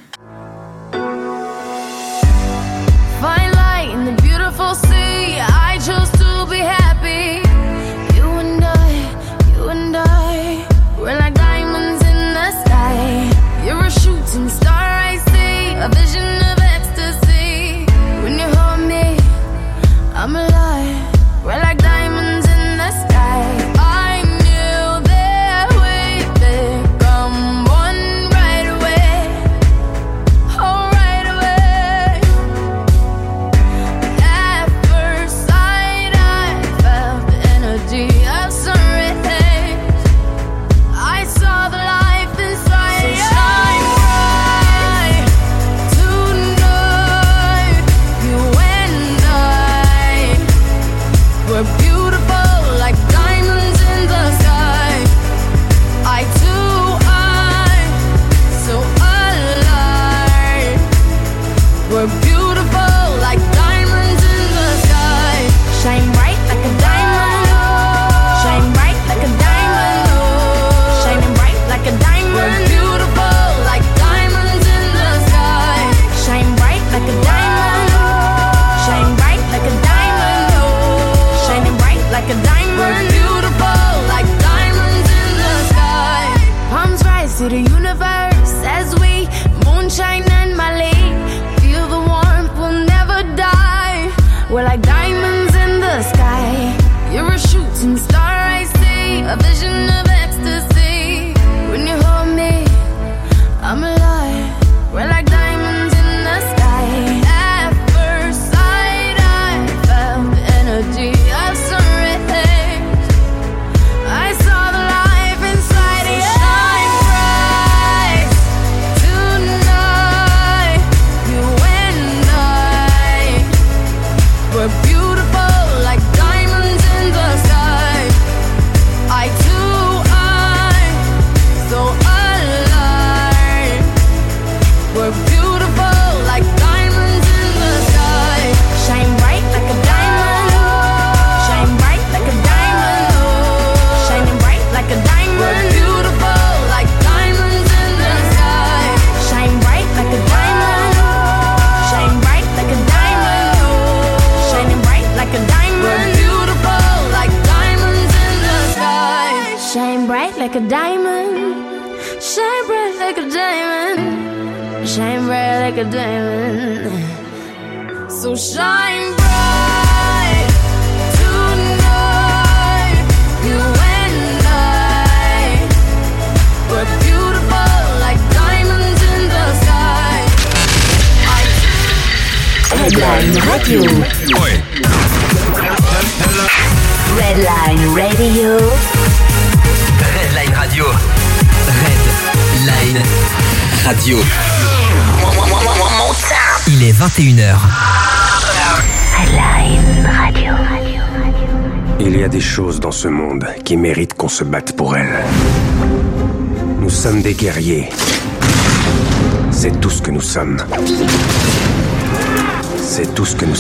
Que nous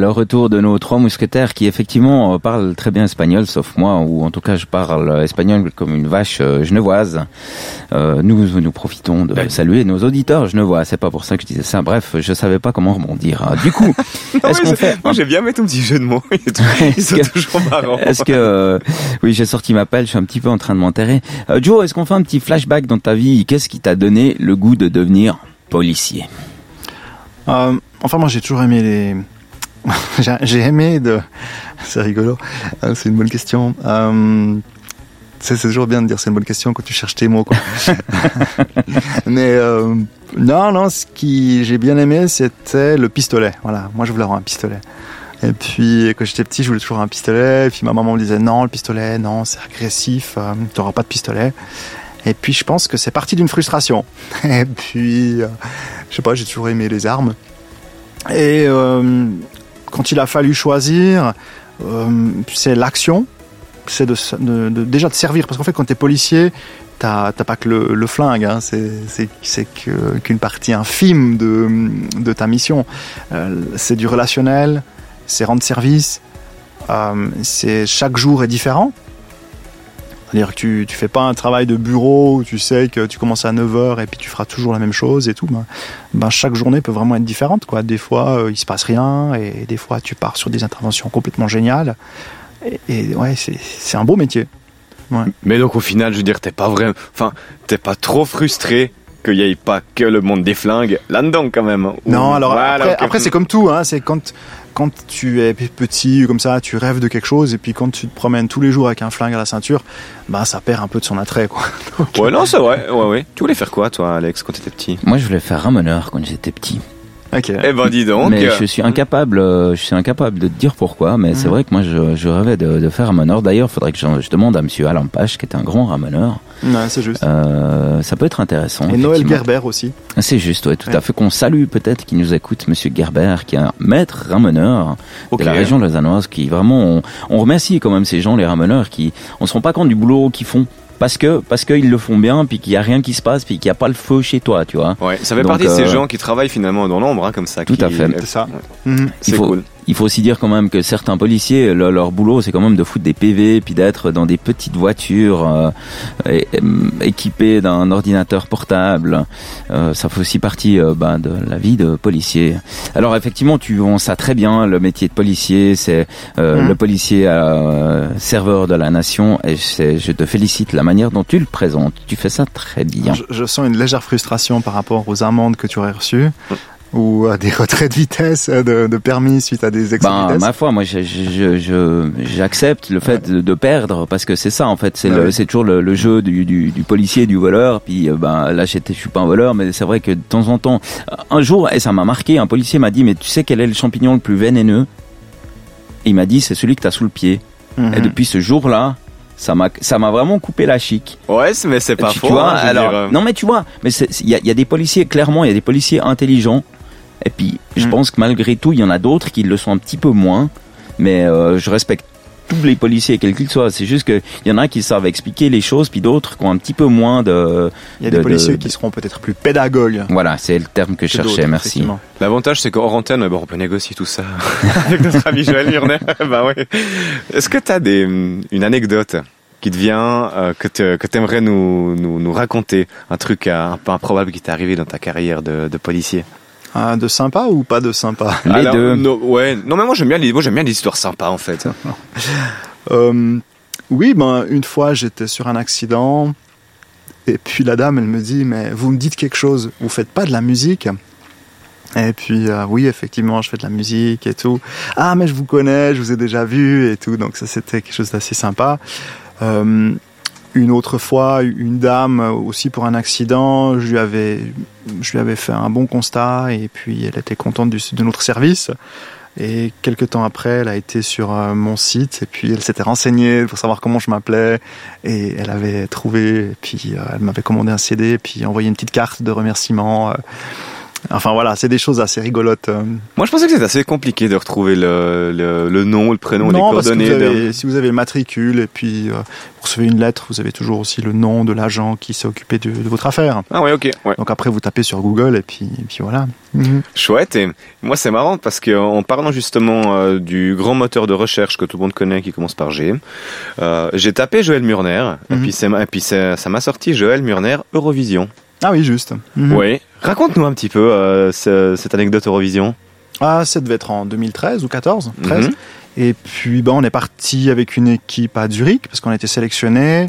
le retour de nos trois mousquetaires qui effectivement euh, parlent très bien espagnol, sauf moi, ou en tout cas je parle espagnol comme une vache euh, genevoise. Euh, nous, nous profitons de saluer nos auditeurs genevois. C'est pas pour ça que je disais ça. Bref, je savais pas comment rebondir. Hein. Du coup, est-ce qu'on fait Moi, j'ai bien mis ton petit jeu de mots. est toujours marrant. Est-ce que oui, j'ai sorti ma pelle. Je suis un petit peu en train de m'enterrer. Joe, est-ce qu'on fait un petit flashback dans ta vie? Qu'est-ce qui t'a donné le goût de devenir policier? Enfin, moi, j'ai toujours aimé les j'ai aimé de. C'est rigolo. Euh, c'est une bonne question. Euh, c'est toujours bien de dire c'est une bonne question quand tu cherches tes mots. Quoi. Mais euh, non, non, ce qui j'ai bien aimé, c'était le pistolet. Voilà, moi je voulais avoir un pistolet. Et puis quand j'étais petit, je voulais toujours un pistolet. Et puis ma maman me disait non, le pistolet, non, c'est agressif, tu n'auras pas de pistolet. Et puis je pense que c'est parti d'une frustration. Et puis, euh, je sais pas, j'ai toujours aimé les armes. Et quand il a fallu choisir, euh, c'est l'action, c'est de, déjà de servir. Parce qu'en fait, quand tu es policier, t'as pas que le, flingue, hein, c'est qu'une partie infime de, de ta mission. Euh, c'est du relationnel, c'est rendre service, euh, c'est chaque jour est différent. C'est-à-dire que tu, tu fais pas un travail de bureau où tu sais que tu commences à 9h et puis tu feras toujours la même chose et tout. Ben, ben, chaque journée peut vraiment être différente. Quoi. Des fois, euh, il se passe rien et des fois, tu pars sur des interventions complètement géniales. Et, et ouais, c'est un beau métier. Mais donc au final, je veux dire, t'es pas vraiment, enfin, t'es pas trop frustré qu'il y ait pas que le monde des flingues là-dedans quand même. Ou- Non, alors Voilà, après, après, c'est comme tout, hein, c'est quand quand tu es petit comme ça, tu rêves de quelque chose et puis quand tu te promènes tous les jours avec un flingue à la ceinture, ben ça perd un peu de son attrait quoi. Donc, Ouais, non, c'est vrai. Ouais, ouais. Tu voulais faire quoi, toi, Alex, quand t'étais petit? Moi, je voulais faire ramoneur quand j'étais petit. Ok. Eh ben, dis donc. mais je suis incapable, euh, je suis incapable de te dire pourquoi. Mais c'est Mhm. vrai que moi, je, je rêvais de, de faire ramoneur. D'ailleurs, il faudrait que je, je demande à Monsieur Alain Pache, qui est un grand ramoneur. Ouais, c'est juste. Euh, ça peut être intéressant. et Noël. Gerber aussi. C'est juste, ouais, tout Ouais. à fait. Qu'on salue peut-être, qui nous écoute, Monsieur Gerber, qui est un maître ramoneur ok. de la région lausannoise, qui vraiment, on, on remercie quand même ces gens, les ramoneurs, qui, on se rend pas compte du boulot qu'ils font. Parce que, parce qu'ils le font bien, puis qu'il y a rien qui se passe, puis qu'il n'y a pas le feu chez toi, tu vois. Ouais, ça fait Donc, partie de ces euh, gens qui travaillent finalement dans l'ombre, hein, comme ça. Tout qui- à fait. C'est ça. C'est cool. Il faut aussi dire quand même que certains policiers, le- leur boulot, c'est quand même de foutre des PV, puis d'être dans des petites voitures euh, é- é- équipées d'un ordinateur portable. Euh, ça fait aussi partie euh, ben, de la vie de policier. Alors effectivement, tu on sait très bien le métier de policier, c'est euh, Mhm. le policier euh, serveur de la nation, et c'est- je te félicite la manière dont tu le présentes. Tu fais ça très bien. Je, je sens une légère frustration par rapport aux amendes que tu aurais reçues ou à des retraits de vitesse euh, de, de permis suite à des excès de Ben, vitesse. ma foi, moi, je- je- je- j'accepte le fait de, de perdre parce que c'est ça, en fait, c'est Ouais, le- ouais. c'est toujours le, le jeu du, du, du policier, du voleur. Puis, euh, ben, là, j'étais, je suis pas un voleur, mais c'est vrai que de temps en temps, un jour, et ça m'a marqué, un policier m'a dit, mais tu sais quel est le champignon le plus vénéneux Il m'a dit, c'est celui que t'as sous le pied. Mhm. Et depuis ce jour-là, ça m'a, ça m'a vraiment coupé la chic. Ouais, mais c'est pas tu, faux. tu vois, hein, alors, dire, euh, non mais tu vois, mais c'est- c'est- il y a, il y a des policiers clairement, il y a des policiers intelligents. Et puis, je Mm. pense que malgré tout, il y en a d'autres qui le sont un petit peu moins. Mais euh, je respecte tous les policiers, quels qu'ils soient. C'est juste que il y en a qui savent expliquer les choses, puis d'autres qui ont un petit peu moins de. Il y a de- des policiers de- qui seront peut-être plus pédagogues. Voilà, c'est le terme que je cherchais. Merci. L'avantage, c'est qu'hors antenne, bon, on peut négocier tout ça avec notre ami Joël Murner. bah ouais. Est-ce que t'as des, une anecdote qui te vient, euh, que tu que aimerais nous, nous, nous raconter? Un truc euh, un peu improbable qui t'est arrivé dans ta carrière de, de policier? Ah, de sympa ou pas de sympa Les Alors, deux. non, ouais. Non, mais moi, j'aime bien les, moi, j'aime bien les histoires sympas, en fait. Euh, Oui, ben une fois j'étais sur un accident et puis la dame elle me dit mais vous me dites quelque chose, vous faites pas de la musique? Et puis euh, oui effectivement je fais de la musique et tout. Ah mais je vous connais, je vous ai déjà vu et tout donc ça c'était quelque chose d'assez sympa. Euh, une autre fois, une dame aussi pour un accident, je lui avais, je lui avais fait un bon constat et puis elle était contente de notre service. Et quelques temps après, elle a été sur euh, mon site et puis elle s'était renseignée pour savoir comment je m'appelais et elle avait trouvé et puis euh, elle m'avait commandé un CD et puis envoyé une petite carte de remerciement. Enfin voilà, c'est des choses assez rigolotes. euh. Moi, je pensais que c'était assez compliqué de retrouver le, le, le nom, le prénom, les parce que coordonnées. vous avez, si vous avez le matricule et puis euh, vous recevez une lettre, vous avez toujours aussi le nom de l'agent qui s'est occupé de, de votre affaire. Ah ouais, ok. Ouais. Donc après, vous tapez sur Google et puis, et puis voilà. Mhm. Chouette. Et moi, c'est marrant parce que en parlant justement euh, du grand moteur de recherche que tout le monde connaît, qui commence par G, euh, j'ai tapé Joël Murner et Mhm. puis, et ça m'a sorti Joël Murner Eurovision. Ah oui, juste. Mhm. Oui. Raconte-nous un petit peu euh, ce- cette anecdote Eurovision. Ah, ça devait être en 2013 ou 14 13. Mhm. Et puis, ben, on est parti avec une équipe à Zurich parce qu'on a été sélectionné.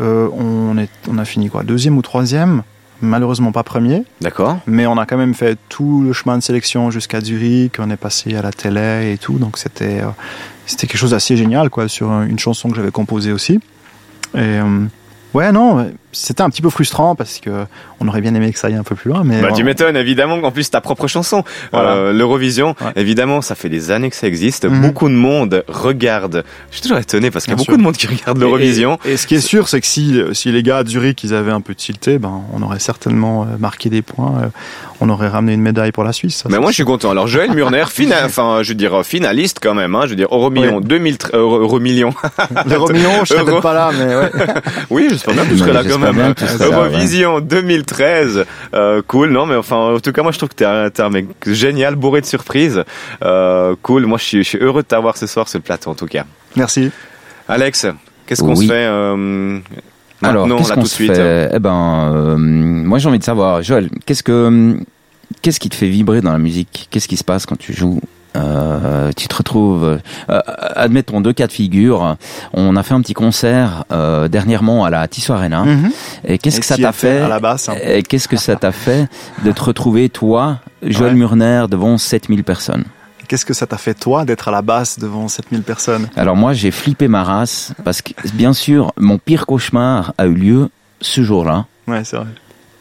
Euh, on, est, on a fini quoi Deuxième ou troisième? Malheureusement pas premier, D'accord. mais on a quand même fait tout le chemin de sélection jusqu'à Zurich. On est passé à la télé et tout, donc c'était euh, c'était quelque chose d'assez génial quoi sur une chanson que j'avais composée aussi. Et euh, ouais non, c'était un petit peu frustrant parce que on aurait bien aimé que ça aille un peu plus loin. Mais Bah, tu on- m'étonnes, évidemment. En plus, ta propre chanson, Voilà. euh, l'Eurovision, Ouais. évidemment, ça fait des années que ça existe. Mhm. Beaucoup de monde regarde. Je suis toujours étonné parce qu'il y a Bien beaucoup sûr. de monde qui regarde l'Eurovision. Et, et ce qui est sûr, c'est que si, si les gars à Zurich ils avaient un peu tilté, ben, on aurait certainement euh, marqué des points. euh, on aurait ramené une médaille pour la Suisse. ça, Mais moi, je suis content. Alors, Joël Murner, fina- enfin, je veux dire, finaliste quand même, hein. Je veux dire, Euromillion, Oui. 2000, Euro, Euromillion. L'euro million, je serais Euro- peut-être pas là, mais ouais. oui, j'espère bien que Mais serais là quand j'espère même. Là, Eurovision 2013, euh, cool. Non, mais enfin, en tout cas, moi, je trouve que t'es un, t'es un mec génial, bourré de surprises. Euh, cool. Moi, je suis, je suis heureux de t'avoir ce soir sur le plateau, en tout cas. Merci. Alex, qu'est-ce qu'on Oui. se fait euh, Alors, maintenant, qu'est-ce là, qu'on tout de se suite fait? Eh ben, euh, moi j'ai envie de savoir, Joël, qu'est-ce que, qu'est-ce qui te fait vibrer dans la musique? Qu'est-ce qui se passe quand tu joues? Euh, tu te retrouves, euh, admettons deux cas de figure. On a fait un petit concert euh, dernièrement à la Tissot Arena. Mhm. Et qu'est-ce que ça t'a fait à la basse, hein. Et qu'est-ce que ça t'a fait de te retrouver toi, Joël Ouais. Murner, devant 7000 personnes? Qu'est-ce que ça t'a fait, toi, d'être à la basse devant 7000 personnes? Alors moi, j'ai flippé ma race parce que bien sûr, mon pire cauchemar a eu lieu ce jour-là. Ouais, c'est vrai.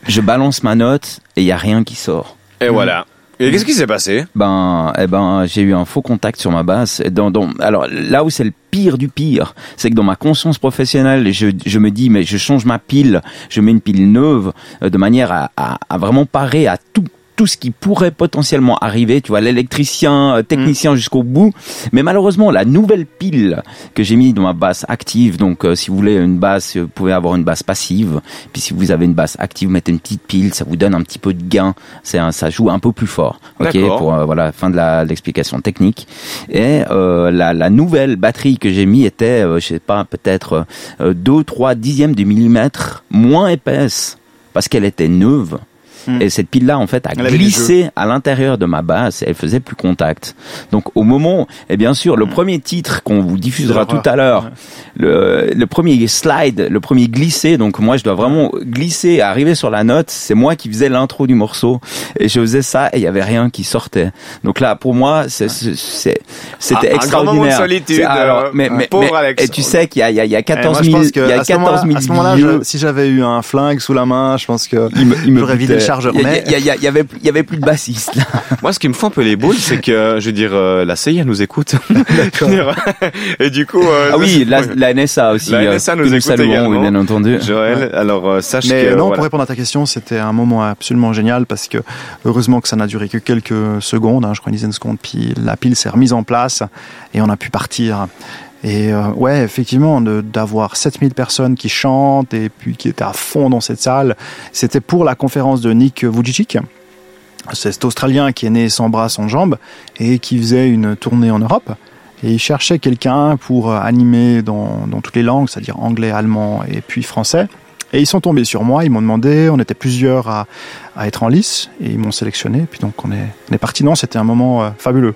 Je balance ma note et il y a rien qui sort. Et voilà. Et qu'est-ce qui s'est passé? Ben, eh ben, j'ai eu un faux contact sur ma basse. Dans, dans, alors là où c'est le pire du pire, c'est que dans ma conscience professionnelle, je, me dis mais je change ma pile, je mets une pile neuve euh, de manière à vraiment parer à tout tout ce qui pourrait potentiellement arriver, tu vois, l'électricien, euh, technicien jusqu'au bout. Mais malheureusement, la nouvelle pile que j'ai mis dans ma basse active, donc euh, si vous voulez une basse, vous pouvez avoir une basse passive. Puis si vous avez une basse active, vous mettez une petite pile, ça vous donne un petit peu de gain. C'est ça joue un peu plus fort. Ok, pour euh, voilà fin de l'explication technique. Et euh, la, la nouvelle batterie que j'ai mis était, euh, je sais pas, peut-être euh, 2 3 dixièmes de millimètre moins épaisse parce qu'elle était neuve. Hmm. Et cette pile-là, en fait, a Elle glissé à l'intérieur de ma basse et elle faisait plus contact. Donc, au moment, et bien sûr, le premier titre qu'on vous diffusera tout à l'heure, Ouais. le, le premier slide, le premier glissé, donc moi, je dois vraiment glisser, arriver sur la note. C'est moi qui faisais l'intro du morceau et je faisais ça et il y avait rien qui sortait. Donc là, pour moi, c'est, c'est- c'est- c'était Ah, un extraordinaire. solitude, alors, mais, mais, pauvre mais- Alex. Et tu sais qu'il y a, il y a, il y a Et 14 Eh, moi, je 000, pense que il y a à ce moment-là- 14 000 à ce moment-là, vieux. je- si j'avais eu un flingue sous la main, je pense que Il me, il me vidé le. Chargeur. Il Mais il y, avait, plus- il y avait plus de bassiste. là. Moi, ce qui me fait un peu les boules, c'est que, je veux dire, euh, la CIA nous écoute. Et du coup, euh, Ah oui, la, la NSA aussi. La euh, NSA que nous écoute également. oui, bien entendu. Joël, alors euh, sache Mais que non, voilà. pour répondre à ta question, c'était un moment absolument génial parce que heureusement que ça n'a duré que quelques secondes, hein, je crois une dizaine de secondes, puis la pile s'est remise en place et on a pu partir. Et euh, ouais, effectivement, d'avoir 7000 personnes qui chantent et puis qui étaient à fond dans cette salle, c'était pour la conférence de Nick Vujicic. C'est cet Australien qui est né sans bras, sans jambes et qui faisait une tournée en Europe. Et il cherchait quelqu'un pour euh, animer dans, toutes les langues, c'est-à-dire anglais, allemand et puis français. Et ils sont tombés sur moi, ils m'ont demandé, on était plusieurs à, être en lice, et ils m'ont sélectionné, puis donc on est, on parti. Non, c'était un moment euh, fabuleux.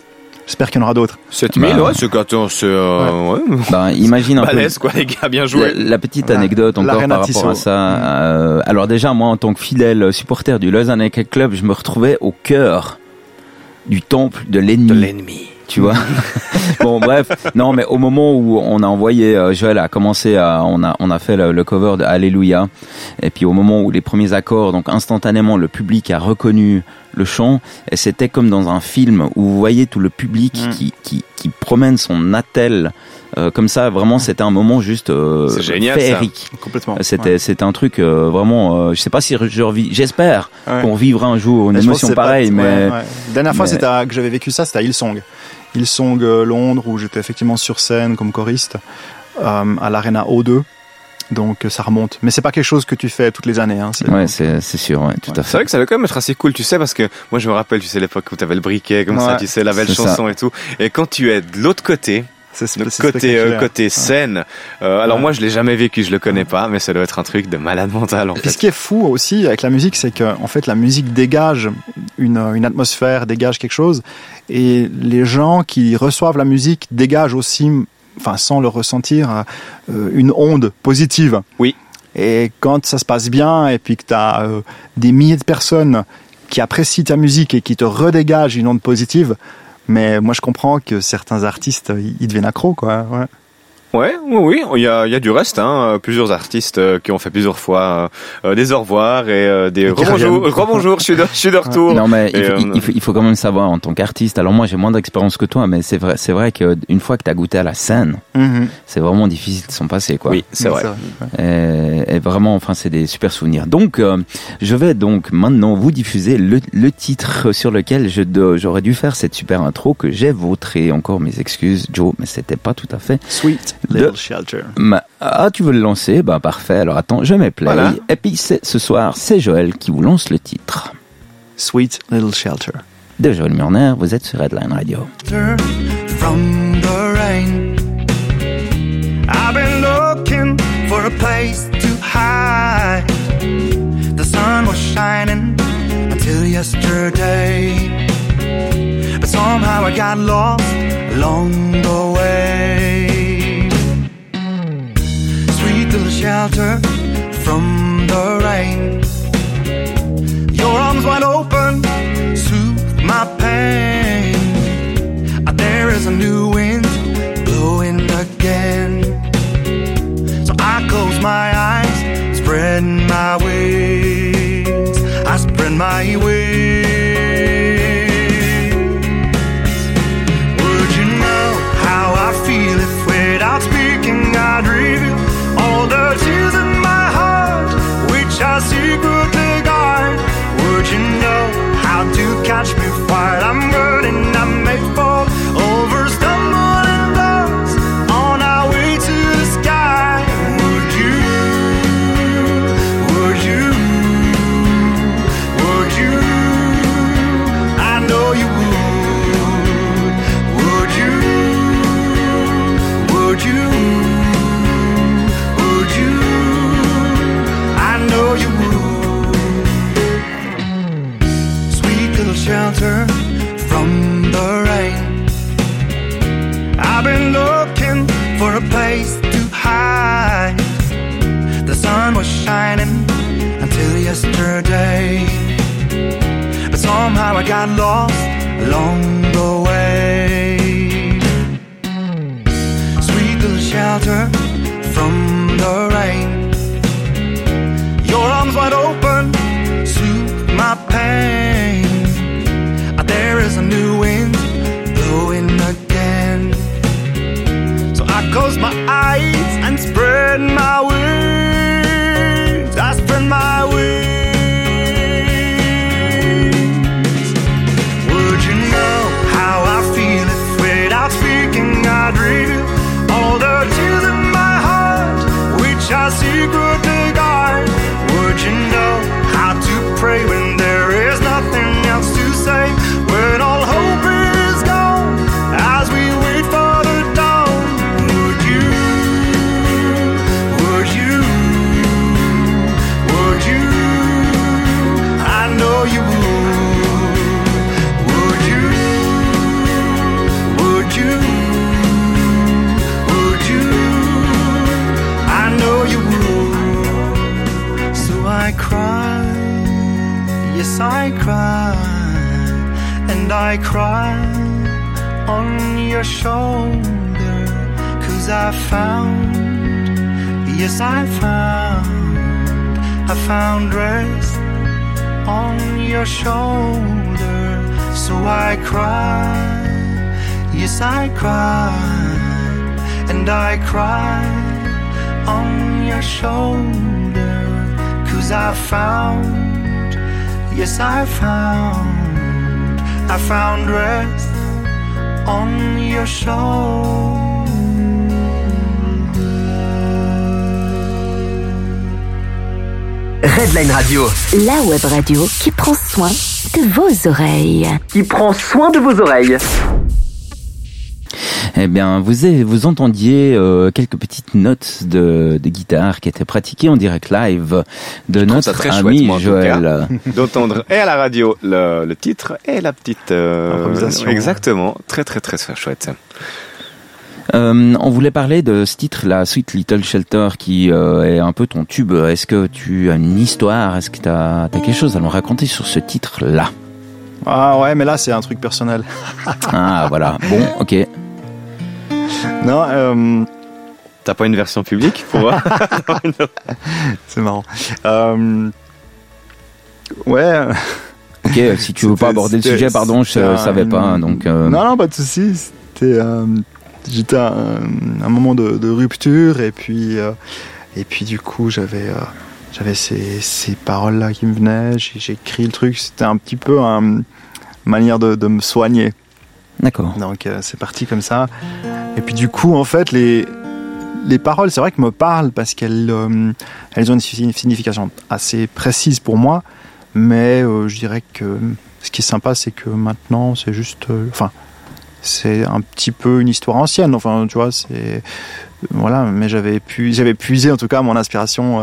J'espère qu'il y en aura d'autres. 7000, Bah, ouais, c'est quand on se, euh, ouais. Ben, imagine un peu. Balèze, quoi, les gars, bien joué. la petite La- anecdote encore par rapport à ça. euh, alors déjà, moi, en tant que fidèle supporter du Lausanne Hockey Club, je me retrouvais au cœur du temple de l'ennemi. l'ennemi. tu vois. bon, bref, non, mais au moment où on a envoyé, euh, Joël a commencé à, on a, on a fait le, le cover de Alléluia, et puis au moment où les premiers accords, donc instantanément, le public a reconnu le chant, et c'était comme dans un film où vous voyez tout le public Mm. qui, qui, qui promène son attel, euh, comme ça, vraiment, c'était un moment juste euh, ça. féerique. Complètement. C'était, c'était un truc euh, vraiment. euh, je sais pas si je revis. J'espère Ouais. qu'on vivra un jour une émotion pas- pareille, mais ouais, ouais. Dernière fois mais- c'était à- que j'avais vécu ça, c'était à Hillsong. Hillsong euh, Londres, où j'étais effectivement sur scène comme choriste, euh, à l'Arena O2. Donc euh, ça remonte. Mais c'est pas quelque chose que tu fais toutes les années. Hein, c'est- ouais, c'est, c'est sûr, ouais, tout à C'est fait. vrai que ça va quand même être assez cool, tu sais, parce que moi je me rappelle, tu sais, l'époque où t'avais le briquet, comme ça, tu sais, la belle C'est chanson et tout. Et quand tu es de l'autre côté, C'est c'est- donc c'est côté euh, côté scène, euh, alors Ouais. moi je l'ai jamais vécu, je le connais pas, mais ça doit être un truc de malade mental en Puis fait. ce qui est fou aussi avec la musique, c'est que en fait la musique dégage une, une atmosphère, dégage quelque chose, et les gens qui reçoivent la musique dégagent aussi, enfin sans le ressentir, euh, une onde positive. Oui. Et quand ça se passe bien, et puis que tu as des milliers de personnes qui apprécient ta musique et qui te redégagent une onde positive, mais moi je comprends que certains artistes ils ils deviennent accros quoi. Ouais. Ouais, oui, oui, il y a, il y a du reste, hein. Plusieurs artistes euh, qui ont fait plusieurs fois euh, des au revoir et euh, des rebonjour, rebonjour, je suis de, je suis de retour. Non mais il faut, euh, il, faut, il faut quand même savoir en tant qu'artiste. Alors moi j'ai moins d'expérience que toi, mais c'est vrai, c'est vrai qu'une fois que tu as goûté à la scène, c'est vraiment difficile de s'en passer quoi. Oui, c'est vrai. Et, et vraiment, enfin, c'est des super souvenirs. Donc, euh, je vais donc maintenant vous diffuser le, le titre sur lequel je j'aurais dû faire cette super intro que j'ai vautré. Encore mes excuses, Joe, mais c'était pas tout à fait. Sweet De- Little Shelter. Ma- Ah, tu veux le lancer? Bah parfait. Alors attends, je mets play. Voilà. Et puis c'est- ce soir, c'est Joël qui vous lance le titre. Sweet Little Shelter. De Joël Murner, vous êtes sur Redline Radio. from the rain. I've been looking for a place to hide. The sun was shining until yesterday. But somehow I got lost along the way. Little shelter from the rain. Your arms wide open, soothe my pain. There is a new wind blowing again. So I close my eyes, spread my wings. I spread my wings. Would you know how I feel if without speaking I'd catch me while I'm I got lost along the way. Sweet little shelter from the rain. Your arms wide open, soothe my pain. Uh, There is a new wind blowing again. So I close my eyes and spread my wings. And I cry on your shoulder. Cause I found, yes I found, I found rest on your shoulder. Redline Radio, La web radio qui prend soin de vos oreilles. qui prend soin de vos oreilles. Eh bien, vous, avez- vous entendiez euh, quelques petites notes de, de guitare qui étaient pratiquées en direct live de ça notre très ami chouette, moi, Joël. D'entendre et à la radio le, le titre et la petite euh, Improvisation. Exactement, très très très chouette. Euh, on voulait parler de ce titre, la Sweet Little Shelter, qui euh, est un peu ton tube. Est-ce que tu as une histoire? Est-ce que tu as, quelque chose à nous raconter sur ce titre-là? Ah ouais, mais là, c'est un truc personnel. Ah, voilà. Bon, ok. Non, euh, T'as pas une version publique pour voir C'est marrant. Euh, Ouais. Ok, si tu veux pas aborder le sujet, pardon, je c'était un- savais pas. hein, Donc, euh, Non, non, pas de souci. C'était, euh, j'étais à un, un moment de, de rupture et puis, euh, et puis du coup, j'avais, euh, j'avais ces, ces paroles-là qui me venaient. J'ai, j'ai écrit le truc. C'était un petit peu une manière de, de me soigner. D'accord. Donc c'est parti comme ça. Et puis du coup, en fait, les, les paroles, c'est vrai que me parlent parce qu'elles euh, elles ont une signi- signification assez précise pour moi. Mais euh, je dirais que ce qui est sympa, c'est que maintenant, c'est juste. euh, Enfin, c'est un petit peu une histoire ancienne. Enfin, tu vois, c'est. Voilà, mais j'avais pu, j'avais puisé en tout cas mon inspiration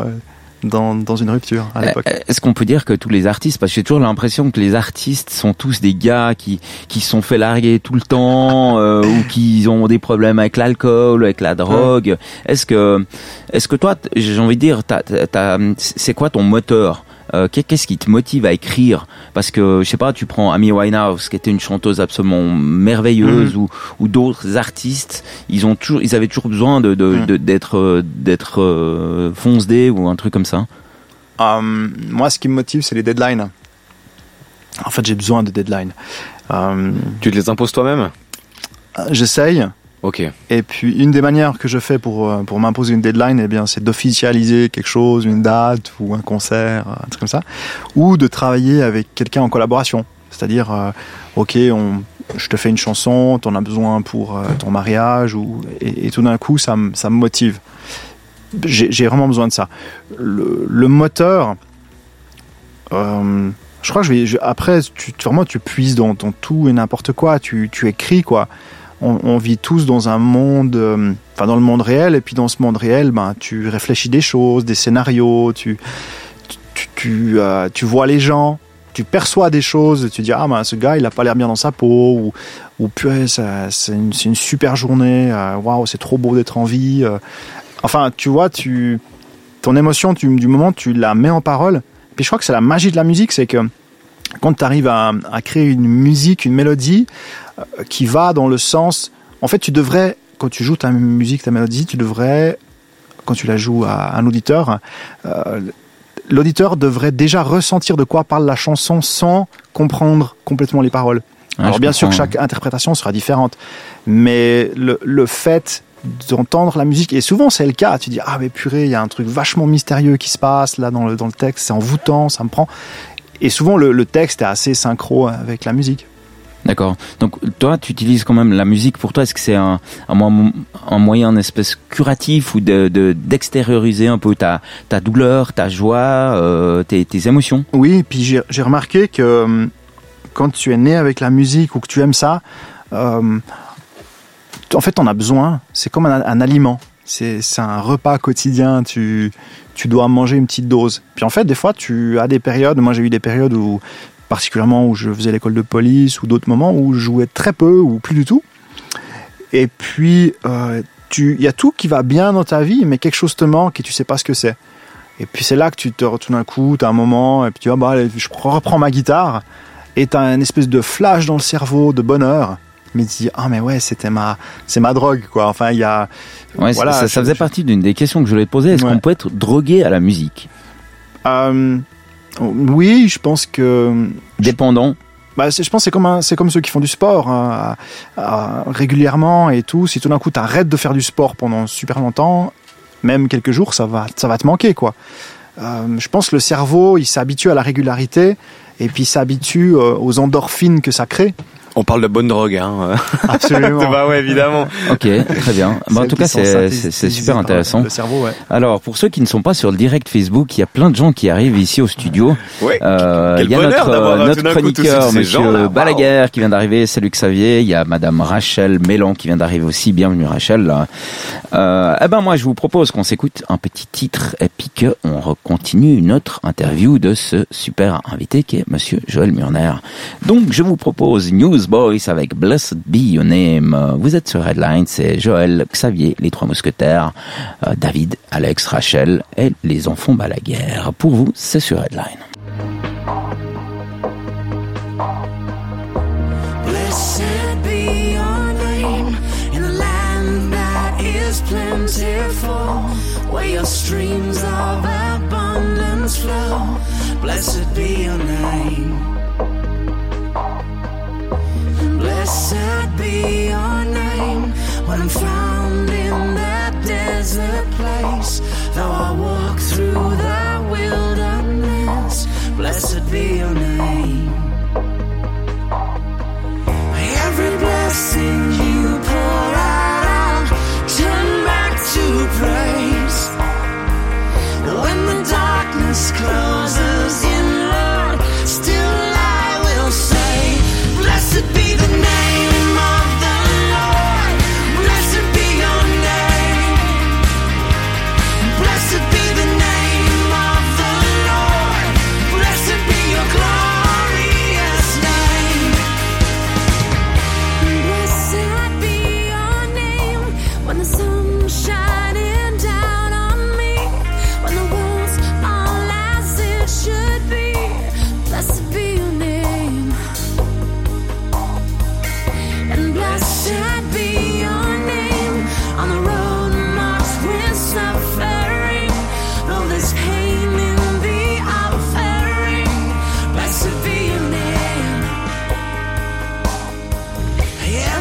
dans, dans une rupture à l'époque. Euh, Est-ce qu'on peut dire que tous les artistes, parce que j'ai toujours l'impression que les artistes sont tous des gars qui qui sont fait larguer tout le temps euh, ou qui ont des problèmes avec l'alcool, avec la drogue. Est-ce que est-ce que toi, j'ai envie de dire, t'as- t'as- t'as- c'est quoi ton moteur Euh, qu'est- Qu'est-ce qui te motive à écrire? Parce que je sais pas, tu prends Amy Winehouse, qui était une chanteuse absolument merveilleuse, ou, ou d'autres artistes, ils ont toujours, ils avaient toujours besoin de de- Mhm. de- d'être euh, d'être euh, foncedés ou un truc comme ça. Euh, moi, ce qui me motive, c'est les deadlines. En fait, j'ai besoin de deadlines. Tu te les imposes toi-même? J'essaye. Et puis, une des manières que je fais pour, euh, pour m'imposer une deadline, eh bien, c'est d'officialiser quelque chose, une date ou un concert, un truc comme ça, ou de travailler avec quelqu'un en collaboration. C'est-à-dire, euh, ok, je te fais une chanson, t'en as besoin pour euh, ton mariage, ou, et, tout d'un coup, ça, me- ça me motive. J'ai vraiment besoin de ça. Le, moteur, euh, je crois que je vais, après, tu- vraiment, tu puises dans, dans tout et n'importe quoi, tu, tu écris, quoi on, on vit tous dans un monde, euh, enfin dans le monde réel, et puis dans ce monde réel, ben tu réfléchis des choses, des scénarios, tu tu tu, euh, tu vois les gens, tu perçois des choses, tu dis ah ben ce gars il a pas l'air bien dans sa peau ou ou purée c'est une, une super journée, euh, waouh c'est trop beau d'être en vie. euh. Enfin tu vois tu ton émotion tu, du moment tu la mets en parole. Puis je crois que c'est la magie de la musique, c'est que quand tu arrives à, à créer une musique, une mélodie qui va dans le sens. En fait, tu devrais, quand tu joues ta musique, ta mélodie, tu devrais, quand tu la joues à un auditeur, euh, l'auditeur devrait déjà ressentir de quoi parle la chanson sans comprendre complètement les paroles. Ouais, Alors bien sûr, comprends. chaque interprétation sera différente, mais le, le fait d'entendre la musique, et souvent c'est le cas, tu dis, ah mais purée, il y a un truc vachement mystérieux qui se passe là dans le, dans le texte, c'est envoûtant, ça me prend. Et souvent le, le texte est assez synchro avec la musique. D'accord. Donc toi, tu utilises quand même la musique pour toi. Est-ce que c'est un, un, mo- un moyen, une espèce curatif ou de de- d'extérioriser un peu ta ta douleur, ta joie, euh, tes, émotions? Oui, puis j'ai remarqué que euh, quand tu es né avec la musique ou que tu aimes ça, euh, en fait, on a besoin. C'est comme un, un aliment. C'est un repas quotidien. Tu, tu dois manger une petite dose. Puis en fait, des fois, tu as des périodes. Moi, j'ai eu des périodes où, particulièrement où je faisais l'école de police ou d'autres moments où je jouais très peu ou plus du tout. Et puis, euh, il y a tout qui va bien dans ta vie, mais quelque chose te manque et tu sais pas ce que c'est. Et puis c'est là que tu te retournes un coup, tu as un moment, et puis tu vas, bah, allez, je reprends ma guitare, et tu as une espèce de flash dans le cerveau de bonheur. Mais tu dis, ah mais ouais, c'était ma, c'est ma drogue, quoi. Enfin, il y a. Ouais, Voilà, ça, ça je- faisait je- partie d'une des questions que je voulais te poser. Est-ce Ouais. qu'on peut être drogué à la musique? Euh, oui, je pense que. Dépendant Bah, je pense que c'est comme, un- c'est comme ceux qui font du sport hein, à- à- régulièrement et tout. Si tout d'un coup tu arrêtes de faire du sport pendant super longtemps, même quelques jours, ça va, ça va te manquer. quoi. Euh, je pense que le cerveau, il s'habitue à la régularité et puis s'habitue euh, aux endorphines que ça crée. On parle de bonne drogue, hein. Absolument. bah ouais, évidemment. Ok, très bien. Bah, en tout cas, c'est synthétisées c'est- c'est super par intéressant. Le cerveau, ouais. Alors, pour ceux qui ne sont pas sur le direct Facebook, il y a plein de gens qui arrivent ici au studio. Ouais. Euh, Quel il y a notre, euh, notre chroniqueur. Monsieur. Balaguer, qui vient d'arriver. Salut Xavier. Il y a Madame Rachel Mélan qui vient d'arriver aussi. Bienvenue Rachel. Euh, eh ben moi, je vous propose qu'on s'écoute un petit titre et puis qu'on continue notre interview de ce super invité qui est Monsieur Joël Murner. Donc, je vous propose Newsboys avec Blessed Be Your Name. Vous êtes sur Redline, c'est Joël, Xavier, les trois mousquetaires, euh, David, Alex, Rachel et les enfants Balaguer. Pour vous, c'est sur Redline. Blessed be your name in the land that is plentiful, where your streams of abundance flow. Blessed be your name. Blessed be your name when I'm found in that desert place. Though I walk through the wilderness, blessed be your name. Every blessing you pour out, I'll turn back to praise. When the darkness closes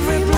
everybody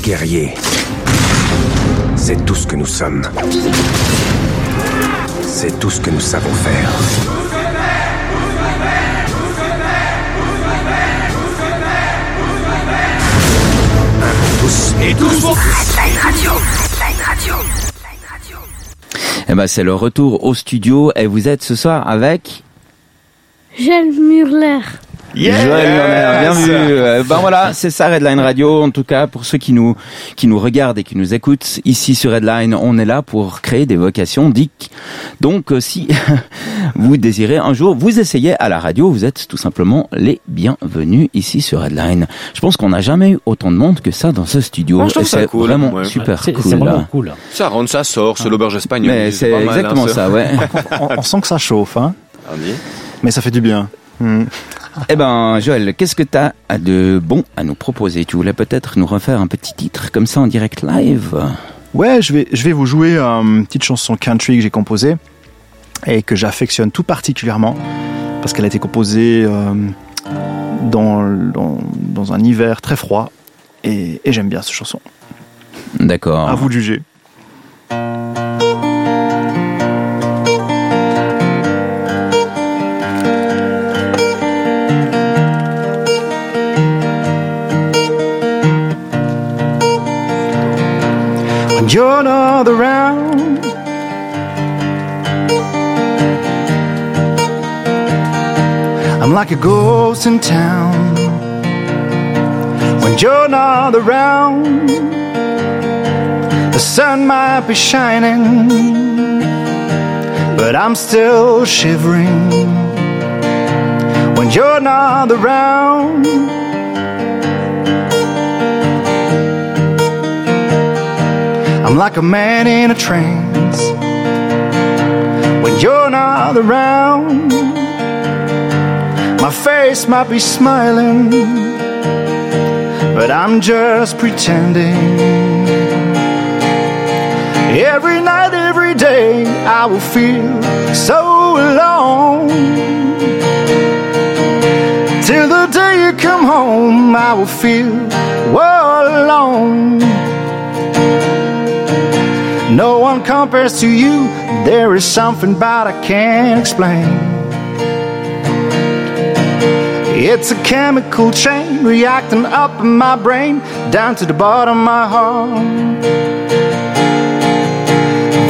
guerriers. C'est tout ce que nous sommes. C'est tout ce que nous savons faire. Tous et tous pour tous. Eh ben, c'est le retour au studio et vous êtes ce soir avec Gilles Murler. Yes Joël Lerner, bien vu. Euh, Ben voilà, c'est ça Redline Radio. En tout cas, pour ceux qui nous qui nous regardent et qui nous écoutent ici sur Redline, on est là pour créer des vocations dick. Donc, euh, si vous désirez un jour vous essayer à la radio, vous êtes tout simplement les bienvenus ici sur Redline. Je pense qu'on n'a jamais eu autant de monde que ça dans ce studio. Moi, je trouve Et ça c'est cool, vraiment ouais. super C'est cool. c'est vraiment cool. Ça rentre, ça sort, c'est l'auberge espagnole. Mais c'est pas mal, hein, exactement ça, ouais. on, on sent que ça chauffe, hein mais ça fait du bien. Eh ben, Joël, qu'est-ce que t'as de bon à nous proposer? Tu voulais peut-être nous refaire un petit titre comme ça en direct live? Ouais, je vais, je vais vous jouer euh, une petite chanson country que j'ai composée et que j'affectionne tout particulièrement parce qu'elle a été composée euh, dans, dans, dans un hiver très froid et, et j'aime bien cette chanson. D'accord. À vous de juger. You're not around I'm like a ghost in town. When you're not around The sun might be shining But I'm still shivering. When you're not around I'm like a man in a trance. When you're not around My face might be smiling But I'm just pretending. Every night, every day I will feel so alone. Till the day you come home I will feel all alone no one compares to you. There is something about I can't explain. It's a chemical chain reacting up in my brain, down to the bottom of my heart.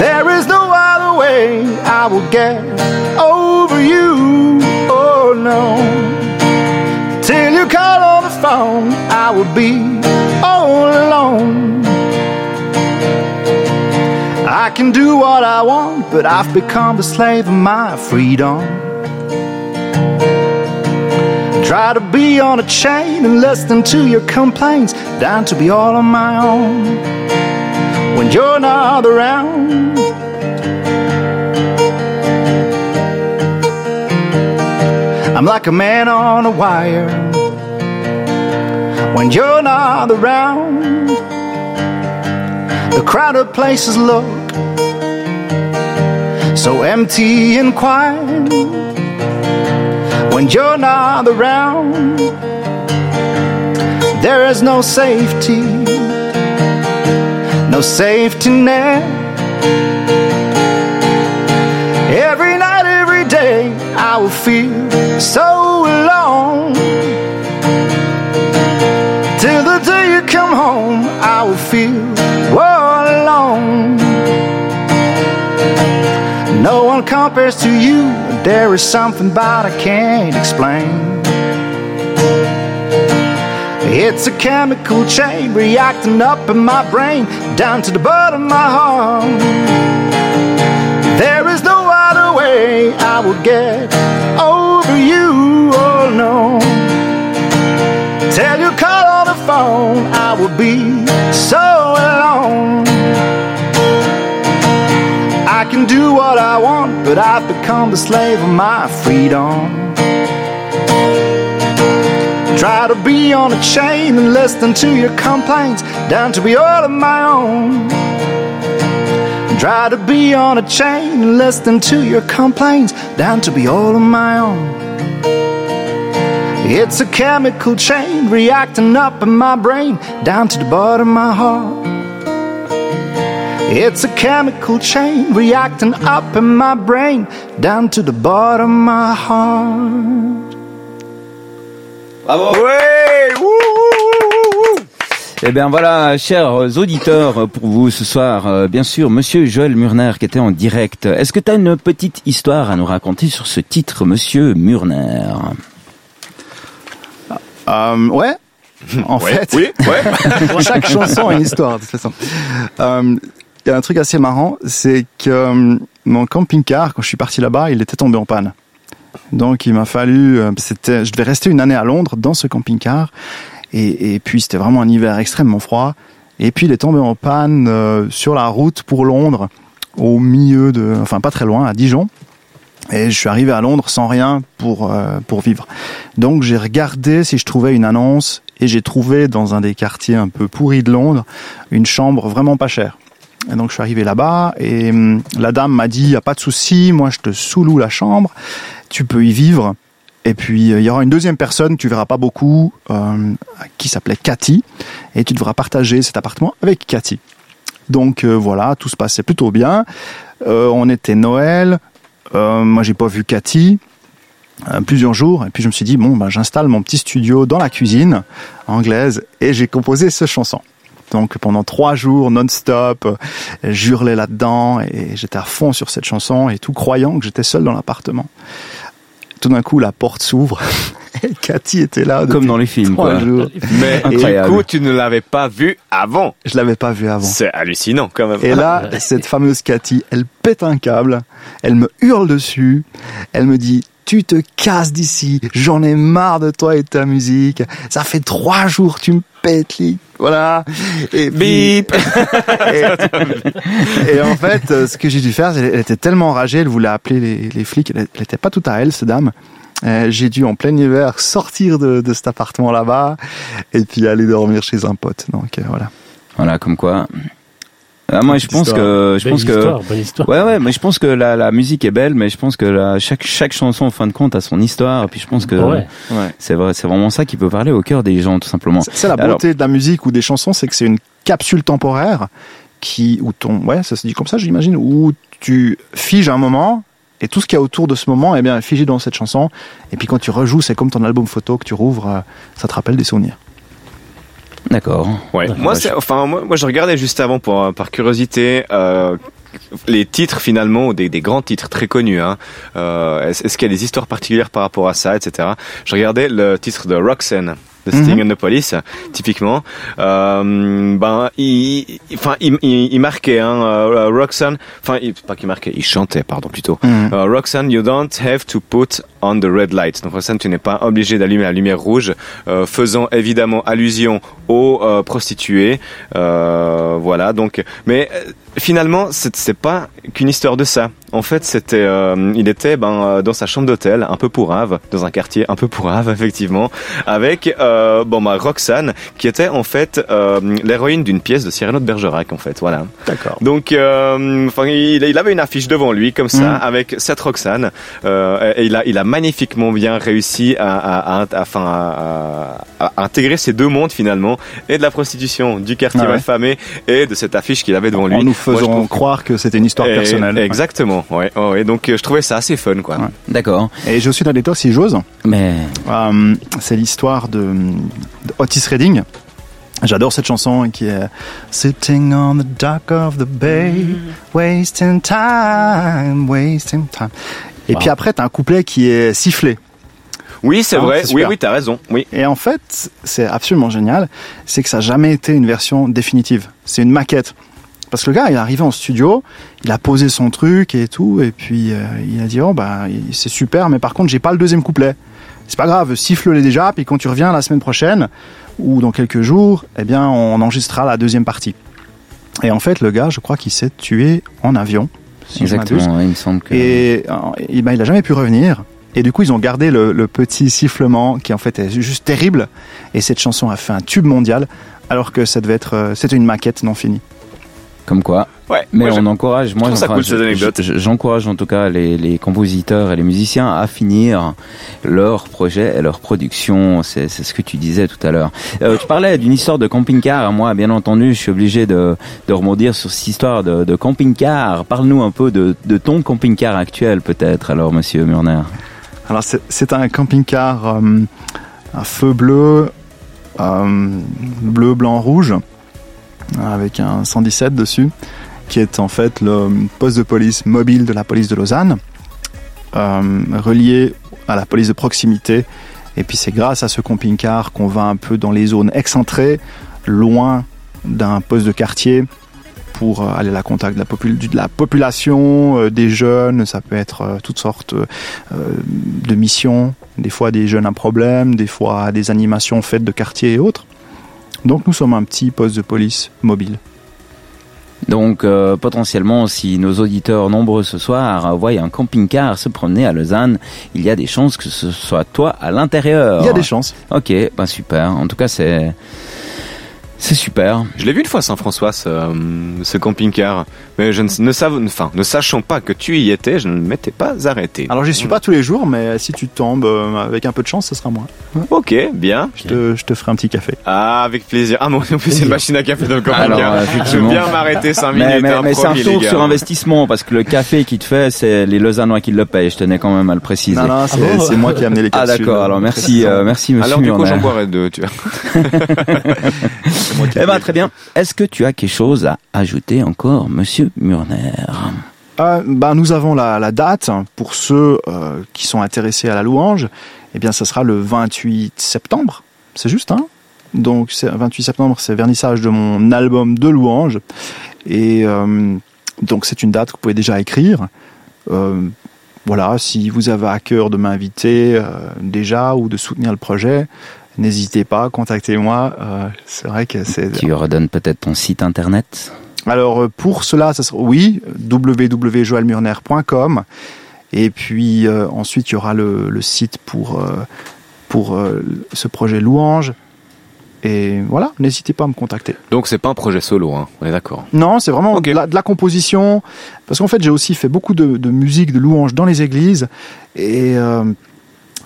There is no other way I will get do what I want, but I've become the slave of my freedom. Try to be on a chain and listen to your complaints, down to be all on my own. When you're not around, I'm like a man on a wire. When you're not around, the crowded places look so empty and quiet when you're not around. There is no safety, no safety net. Every night, every day, I will feel so compares to you. There is something about I can't explain. It's a chemical chain reacting up in my brain, down to the bottom of my heart. There is no other way I will get over you. Oh no. Tell you call on the phone, I will be so alone. I can do what I want, but I've become the slave of my freedom. Try to be on a chain and listen to your complaints, down to be all of my own. Try to be on a chain and listen to your complaints, down to be all of my own. It's a chemical chain reacting up in my brain, down to the bottom of my heart. It's a chemical chain reacting up in my brain, down to the bottom of my heart. Bravo Ouais wouh. Eh bien voilà, chers auditeurs, pour vous ce soir, euh, bien sûr, Monsieur Joël Murner qui était en direct. Est-ce que tu as une petite histoire à nous raconter sur ce titre, Monsieur Murner? Euh, ouais. En Ouais, fait, Oui, ouais. pour chaque chanson a une histoire de toute façon. Euh, Il y a un truc assez marrant, c'est que euh, mon camping-car, quand je suis parti là-bas, il était tombé en panne. Donc il m'a fallu, euh, c'était, je devais rester une année à Londres dans ce camping-car, et, et puis c'était vraiment un hiver extrêmement froid. Et puis il est tombé en panne euh, sur la route pour Londres, au milieu de, enfin pas très loin, à Dijon. Et je suis arrivé à Londres sans rien pour euh, pour vivre. Donc j'ai regardé si je trouvais une annonce et j'ai trouvé dans un des quartiers un peu pourris de Londres une chambre vraiment pas chère. Donc je suis arrivé là-bas et hum, la dame m'a dit y a pas de souci, moi je te sous-loue la chambre, tu peux y vivre. Et puis euh, il y aura une deuxième personne, tu verras pas beaucoup, euh, qui s'appelait Cathy, et tu devras partager cet appartement avec Cathy. Donc euh, voilà, tout se passait plutôt bien. Euh, on était Noël, euh, moi j'ai pas vu Cathy plusieurs jours, et puis je me suis dit bon, ben, j'installe mon petit studio dans la cuisine anglaise et j'ai composé cette chanson. Donc pendant trois jours non-stop, euh, j'hurlais là-dedans et j'étais à fond sur cette chanson et tout croyant que j'étais seul dans l'appartement. Tout d'un coup, la porte s'ouvre et Cathy était là. Comme dans les films, trois quoi. jours. Mais du Incroyable. coup, tu ne l'avais pas vu avant. Je l'avais pas vu avant. C'est hallucinant quand même. Et là, cette fameuse Cathy, elle pète un câble, elle me hurle dessus, elle me dit tu te casses d'ici, j'en ai marre de toi et de ta musique, ça fait trois jours que tu me pètes les... Voilà. Et puis- Bip et en fait, euh, ce que j'ai dû faire, elle, elle était tellement enragée, elle voulait appeler les, les flics, elle n'était pas tout à elle, cette dame. Euh, j'ai dû en plein hiver sortir de, de cet appartement là-bas et puis aller dormir chez un pote. Donc euh, voilà. Voilà, comme quoi. Ah, moi, je pense histoire. que, je Belle pense que, histoire, bonne histoire. ouais, ouais, mais je pense que la, la musique est belle, mais je pense que la, chaque, chaque chanson, en fin de compte, a son histoire. Et puis, je pense que Ouais. c'est vrai, c'est vraiment ça qui peut parler au cœur des gens, tout simplement. C'est la Alors- beauté de la musique ou des chansons, c'est que c'est une capsule temporaire qui, où ton, ouais, ça se dit comme ça, j'imagine, où tu figes un moment et tout ce qu'il y a autour de ce moment, eh bien, est figé dans cette chanson. Et puis quand tu rejoues, c'est comme ton album photo que tu rouvres, euh, ça te rappelle des souvenirs. D'accord. Ouais. Moi, c'est, enfin, moi, moi, je regardais juste avant pour, euh, par curiosité, euh, les titres finalement, ou des, des grands titres très connus. Hein. Euh, est-ce, est-ce qu'il y a des histoires particulières par rapport à ça, etc. Je regardais le titre de Roxanne. De Sting Mhm. and the Police, typiquement, euh, ben, il, enfin, il, il, il marquait, hein, euh, Roxanne, enfin, pas qu'il marquait, il chantait, pardon, plutôt. Mhm. Euh, Roxanne, you don't have to put on the red light. Donc Roxanne, tu n'es pas obligé d'allumer la lumière rouge, euh, faisant évidemment allusion aux euh, prostituées. Voilà. Donc, mais euh, finalement, c'est pas qu'une histoire de ça. En fait, c'était, euh, il était ben euh, dans sa chambre d'hôtel, un peu pourrave, dans un quartier un peu pourrave, effectivement, avec euh, bon bah Roxane, qui était en fait euh, l'héroïne d'une pièce de Cyrano de Bergerac, en fait. Voilà. D'accord. Donc, euh, enfin, il, il avait une affiche devant lui comme ça, Mhm. avec cette Roxane, euh, et il a, il a magnifiquement bien réussi à, à, à, à- à- intégrer ces deux mondes finalement, et de la prostitution, du quartier Ah ouais. malfamé, et de cette affiche qu'il avait devant lui. En nous Moi, je faisant trouve- croire que c'était une histoire Et- personnelle. Exactement. Ouais, ouais, ouais. Donc, euh, je trouvais ça assez fun, quoi. Ouais. D'accord. Et j'ai aussi une anecdote, si j'ose. Mais, Euh, c'est l'histoire de, de Otis Redding. J'adore cette chanson qui est Sitting on the dock of the bay, wasting time, wasting time. Et puis après, t'as un couplet qui est sifflé. Oui, c'est Ah, vrai. Oui, oui, t'as raison. Oui. Et en fait, c'est absolument génial, c'est que ça n'a jamais été une version définitive. C'est une maquette. Parce que le gars, il est arrivé en studio, il a posé son truc et tout, et puis euh, il a dit oh bah c'est super, mais par contre j'ai pas le deuxième couplet. C'est pas grave, siffle-les déjà, puis quand tu reviens la semaine prochaine ou dans quelques jours, eh bien on enregistrera la deuxième partie. Et en fait, le gars, je crois qu'il s'est tué en avion. Si je exactement, il me semble que. Et, euh, et ben, il a jamais pu revenir. Et du coup, ils ont gardé le, le petit sifflement qui en fait est juste terrible. Et cette chanson a fait un tube mondial, alors que ça devait être, euh, c'était une maquette non finie. Comme quoi. Ouais. Mais moi, on encourage, moi, cool, j'encourage en tout cas les, les compositeurs et les musiciens à finir leur projet et leur production. C'est c'est ce que tu disais tout à l'heure. Euh, tu parlais d'une histoire de camping-car. Moi, bien entendu, je suis obligé de, de rebondir sur cette histoire de, de camping-car. Parle-nous un peu de, de ton camping-car actuel, peut-être, alors, monsieur Murner. Alors c'est- un camping-car euh, à feu bleu, euh, bleu, blanc, rouge, avec un 117 dessus, qui est en fait le poste de police mobile de la police de Lausanne, euh, relié à la police de proximité. Et puis c'est grâce à ce camping-car qu'on va un peu dans les zones excentrées, loin d'un poste de quartier, pour euh, aller à la contact de la, popul- de la population, euh, des jeunes, ça peut être euh, toutes sortes de missions, des fois des jeunes à problème, des fois des animations faites de quartier et autres. Donc nous sommes un petit poste de police mobile. Donc euh, potentiellement, si nos auditeurs nombreux ce soir voient un camping-car se promener à Lausanne, il y a des chances que ce soit toi à l'intérieur. Il y a des chances. Ok, bah super. En tout cas, c'est c'est super. Je l'ai vu une fois Saint-François, ce, euh, ce camping-car. Mais je ne, ne, sav- enfin, ne sachant pas que tu y étais, je ne m'étais pas arrêté. Alors j'y suis pas tous les jours, mais si tu tombes euh, avec un peu de chance, ce sera moi. Ok, bien. Je te, je te ferai un petit café. Ah, avec plaisir. Ah, mon, en plus, c'est une machine à café dans le camping-car. Alors, je veux bien m'arrêter 5 Mais, minutes. mais, mais c'est un retour sur investissement parce que le café qui te fait, c'est les Lausannois qui le payent. Je tenais quand même à le préciser. Non, non, c'est c'est moi qui ai amené les Ah capsules. d'accord. Alors merci, euh, merci Monsieur Alors, du coup, j'en boirai deux, tu vois. Eh ben très bien. Est-ce que tu as quelque chose à ajouter encore, Monsieur Murner Euh, bah, nous avons la, la date pour ceux euh, qui sont intéressés à la louange. Eh bien, ce sera le 28 septembre. C'est juste, hein? Donc, c'est 28 septembre, c'est vernissage de mon album de louange. Et euh, donc, c'est une date que vous pouvez déjà écrire. Euh, voilà, si vous avez à cœur de m'inviter euh, déjà ou de soutenir le projet, n'hésitez pas, contactez-moi. Euh, c'est vrai que c'est Tu redonnes peut-être ton site internet? alors euh, pour cela, ça sera, oui, www.joelmurner.com. Et puis euh, ensuite, il y aura le, le site pour, euh, pour euh, ce projet Louange. Et voilà, n'hésitez pas à me contacter. Donc, c'est pas un projet solo, hein. On est d'accord. Non, c'est vraiment de, la, de la composition. Parce qu'en fait, j'ai aussi fait beaucoup de, de musique, de louange dans les églises. Et euh,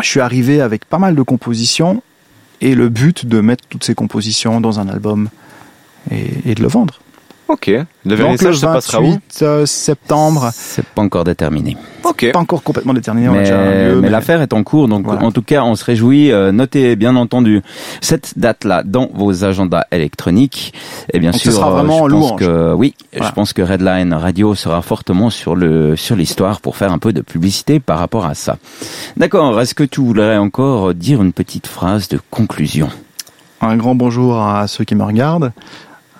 je suis arrivé avec pas mal de compositions. Et le but de mettre toutes ces compositions dans un album et, et de le vendre. Ok. Le Donc vernissage le se passera où 28 euh, septembre. C'est pas encore déterminé. Ok. Pas encore complètement déterminé. on a Mais, lieu, mais l'affaire est en cours, donc Voilà. en tout cas, on se réjouit. Euh, notez bien entendu cette date-là dans vos agendas électroniques. Et bien Donc ce sûr, sera euh, vraiment je pense louange. que oui, Voilà. je pense que Redline Radio sera fortement sur le sur l'histoire pour faire un peu de publicité par rapport à ça. D'accord. Est-ce que tu voudrais encore dire une petite phrase de conclusion? Un grand bonjour à ceux qui me regardent,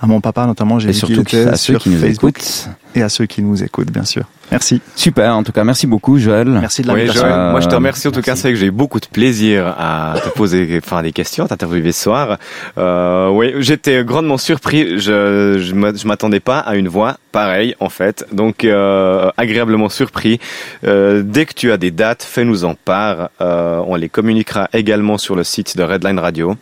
à mon papa notamment, j'ai Et surtout à ceux qui nous Facebook, écoutent. Et à ceux qui nous écoutent, bien sûr. Merci. Super. En tout cas, merci beaucoup, Joël. Merci de Oui, l'invitation. Joël, moi je te Euh, remercie en tout cas, c'est que j'ai eu beaucoup de plaisir à te poser enfin, des questions, à t'interviewer ce soir. Euh, oui, j'étais grandement surpris, je je m'a- je m'attendais pas à une voix pareille en fait, donc euh, agréablement surpris. Euh, dès que tu as des dates, fais-nous en part, Euh, on les communiquera également sur le site de Redline Radio.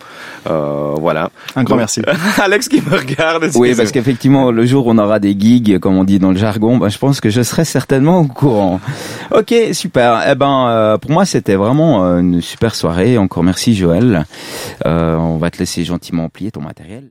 Euh, voilà. Un grand Donc- merci. Alex qui me regarde. Oui, parce qu'effectivement, le jour où on aura des gigs, comme on dit dans le jargon, bah, je pense que je serai certainement au courant. Ok, super. Eh ben, euh, pour moi, c'était vraiment euh, une super soirée. Encore merci, Joël. Euh, on va te laisser gentiment plier ton matériel.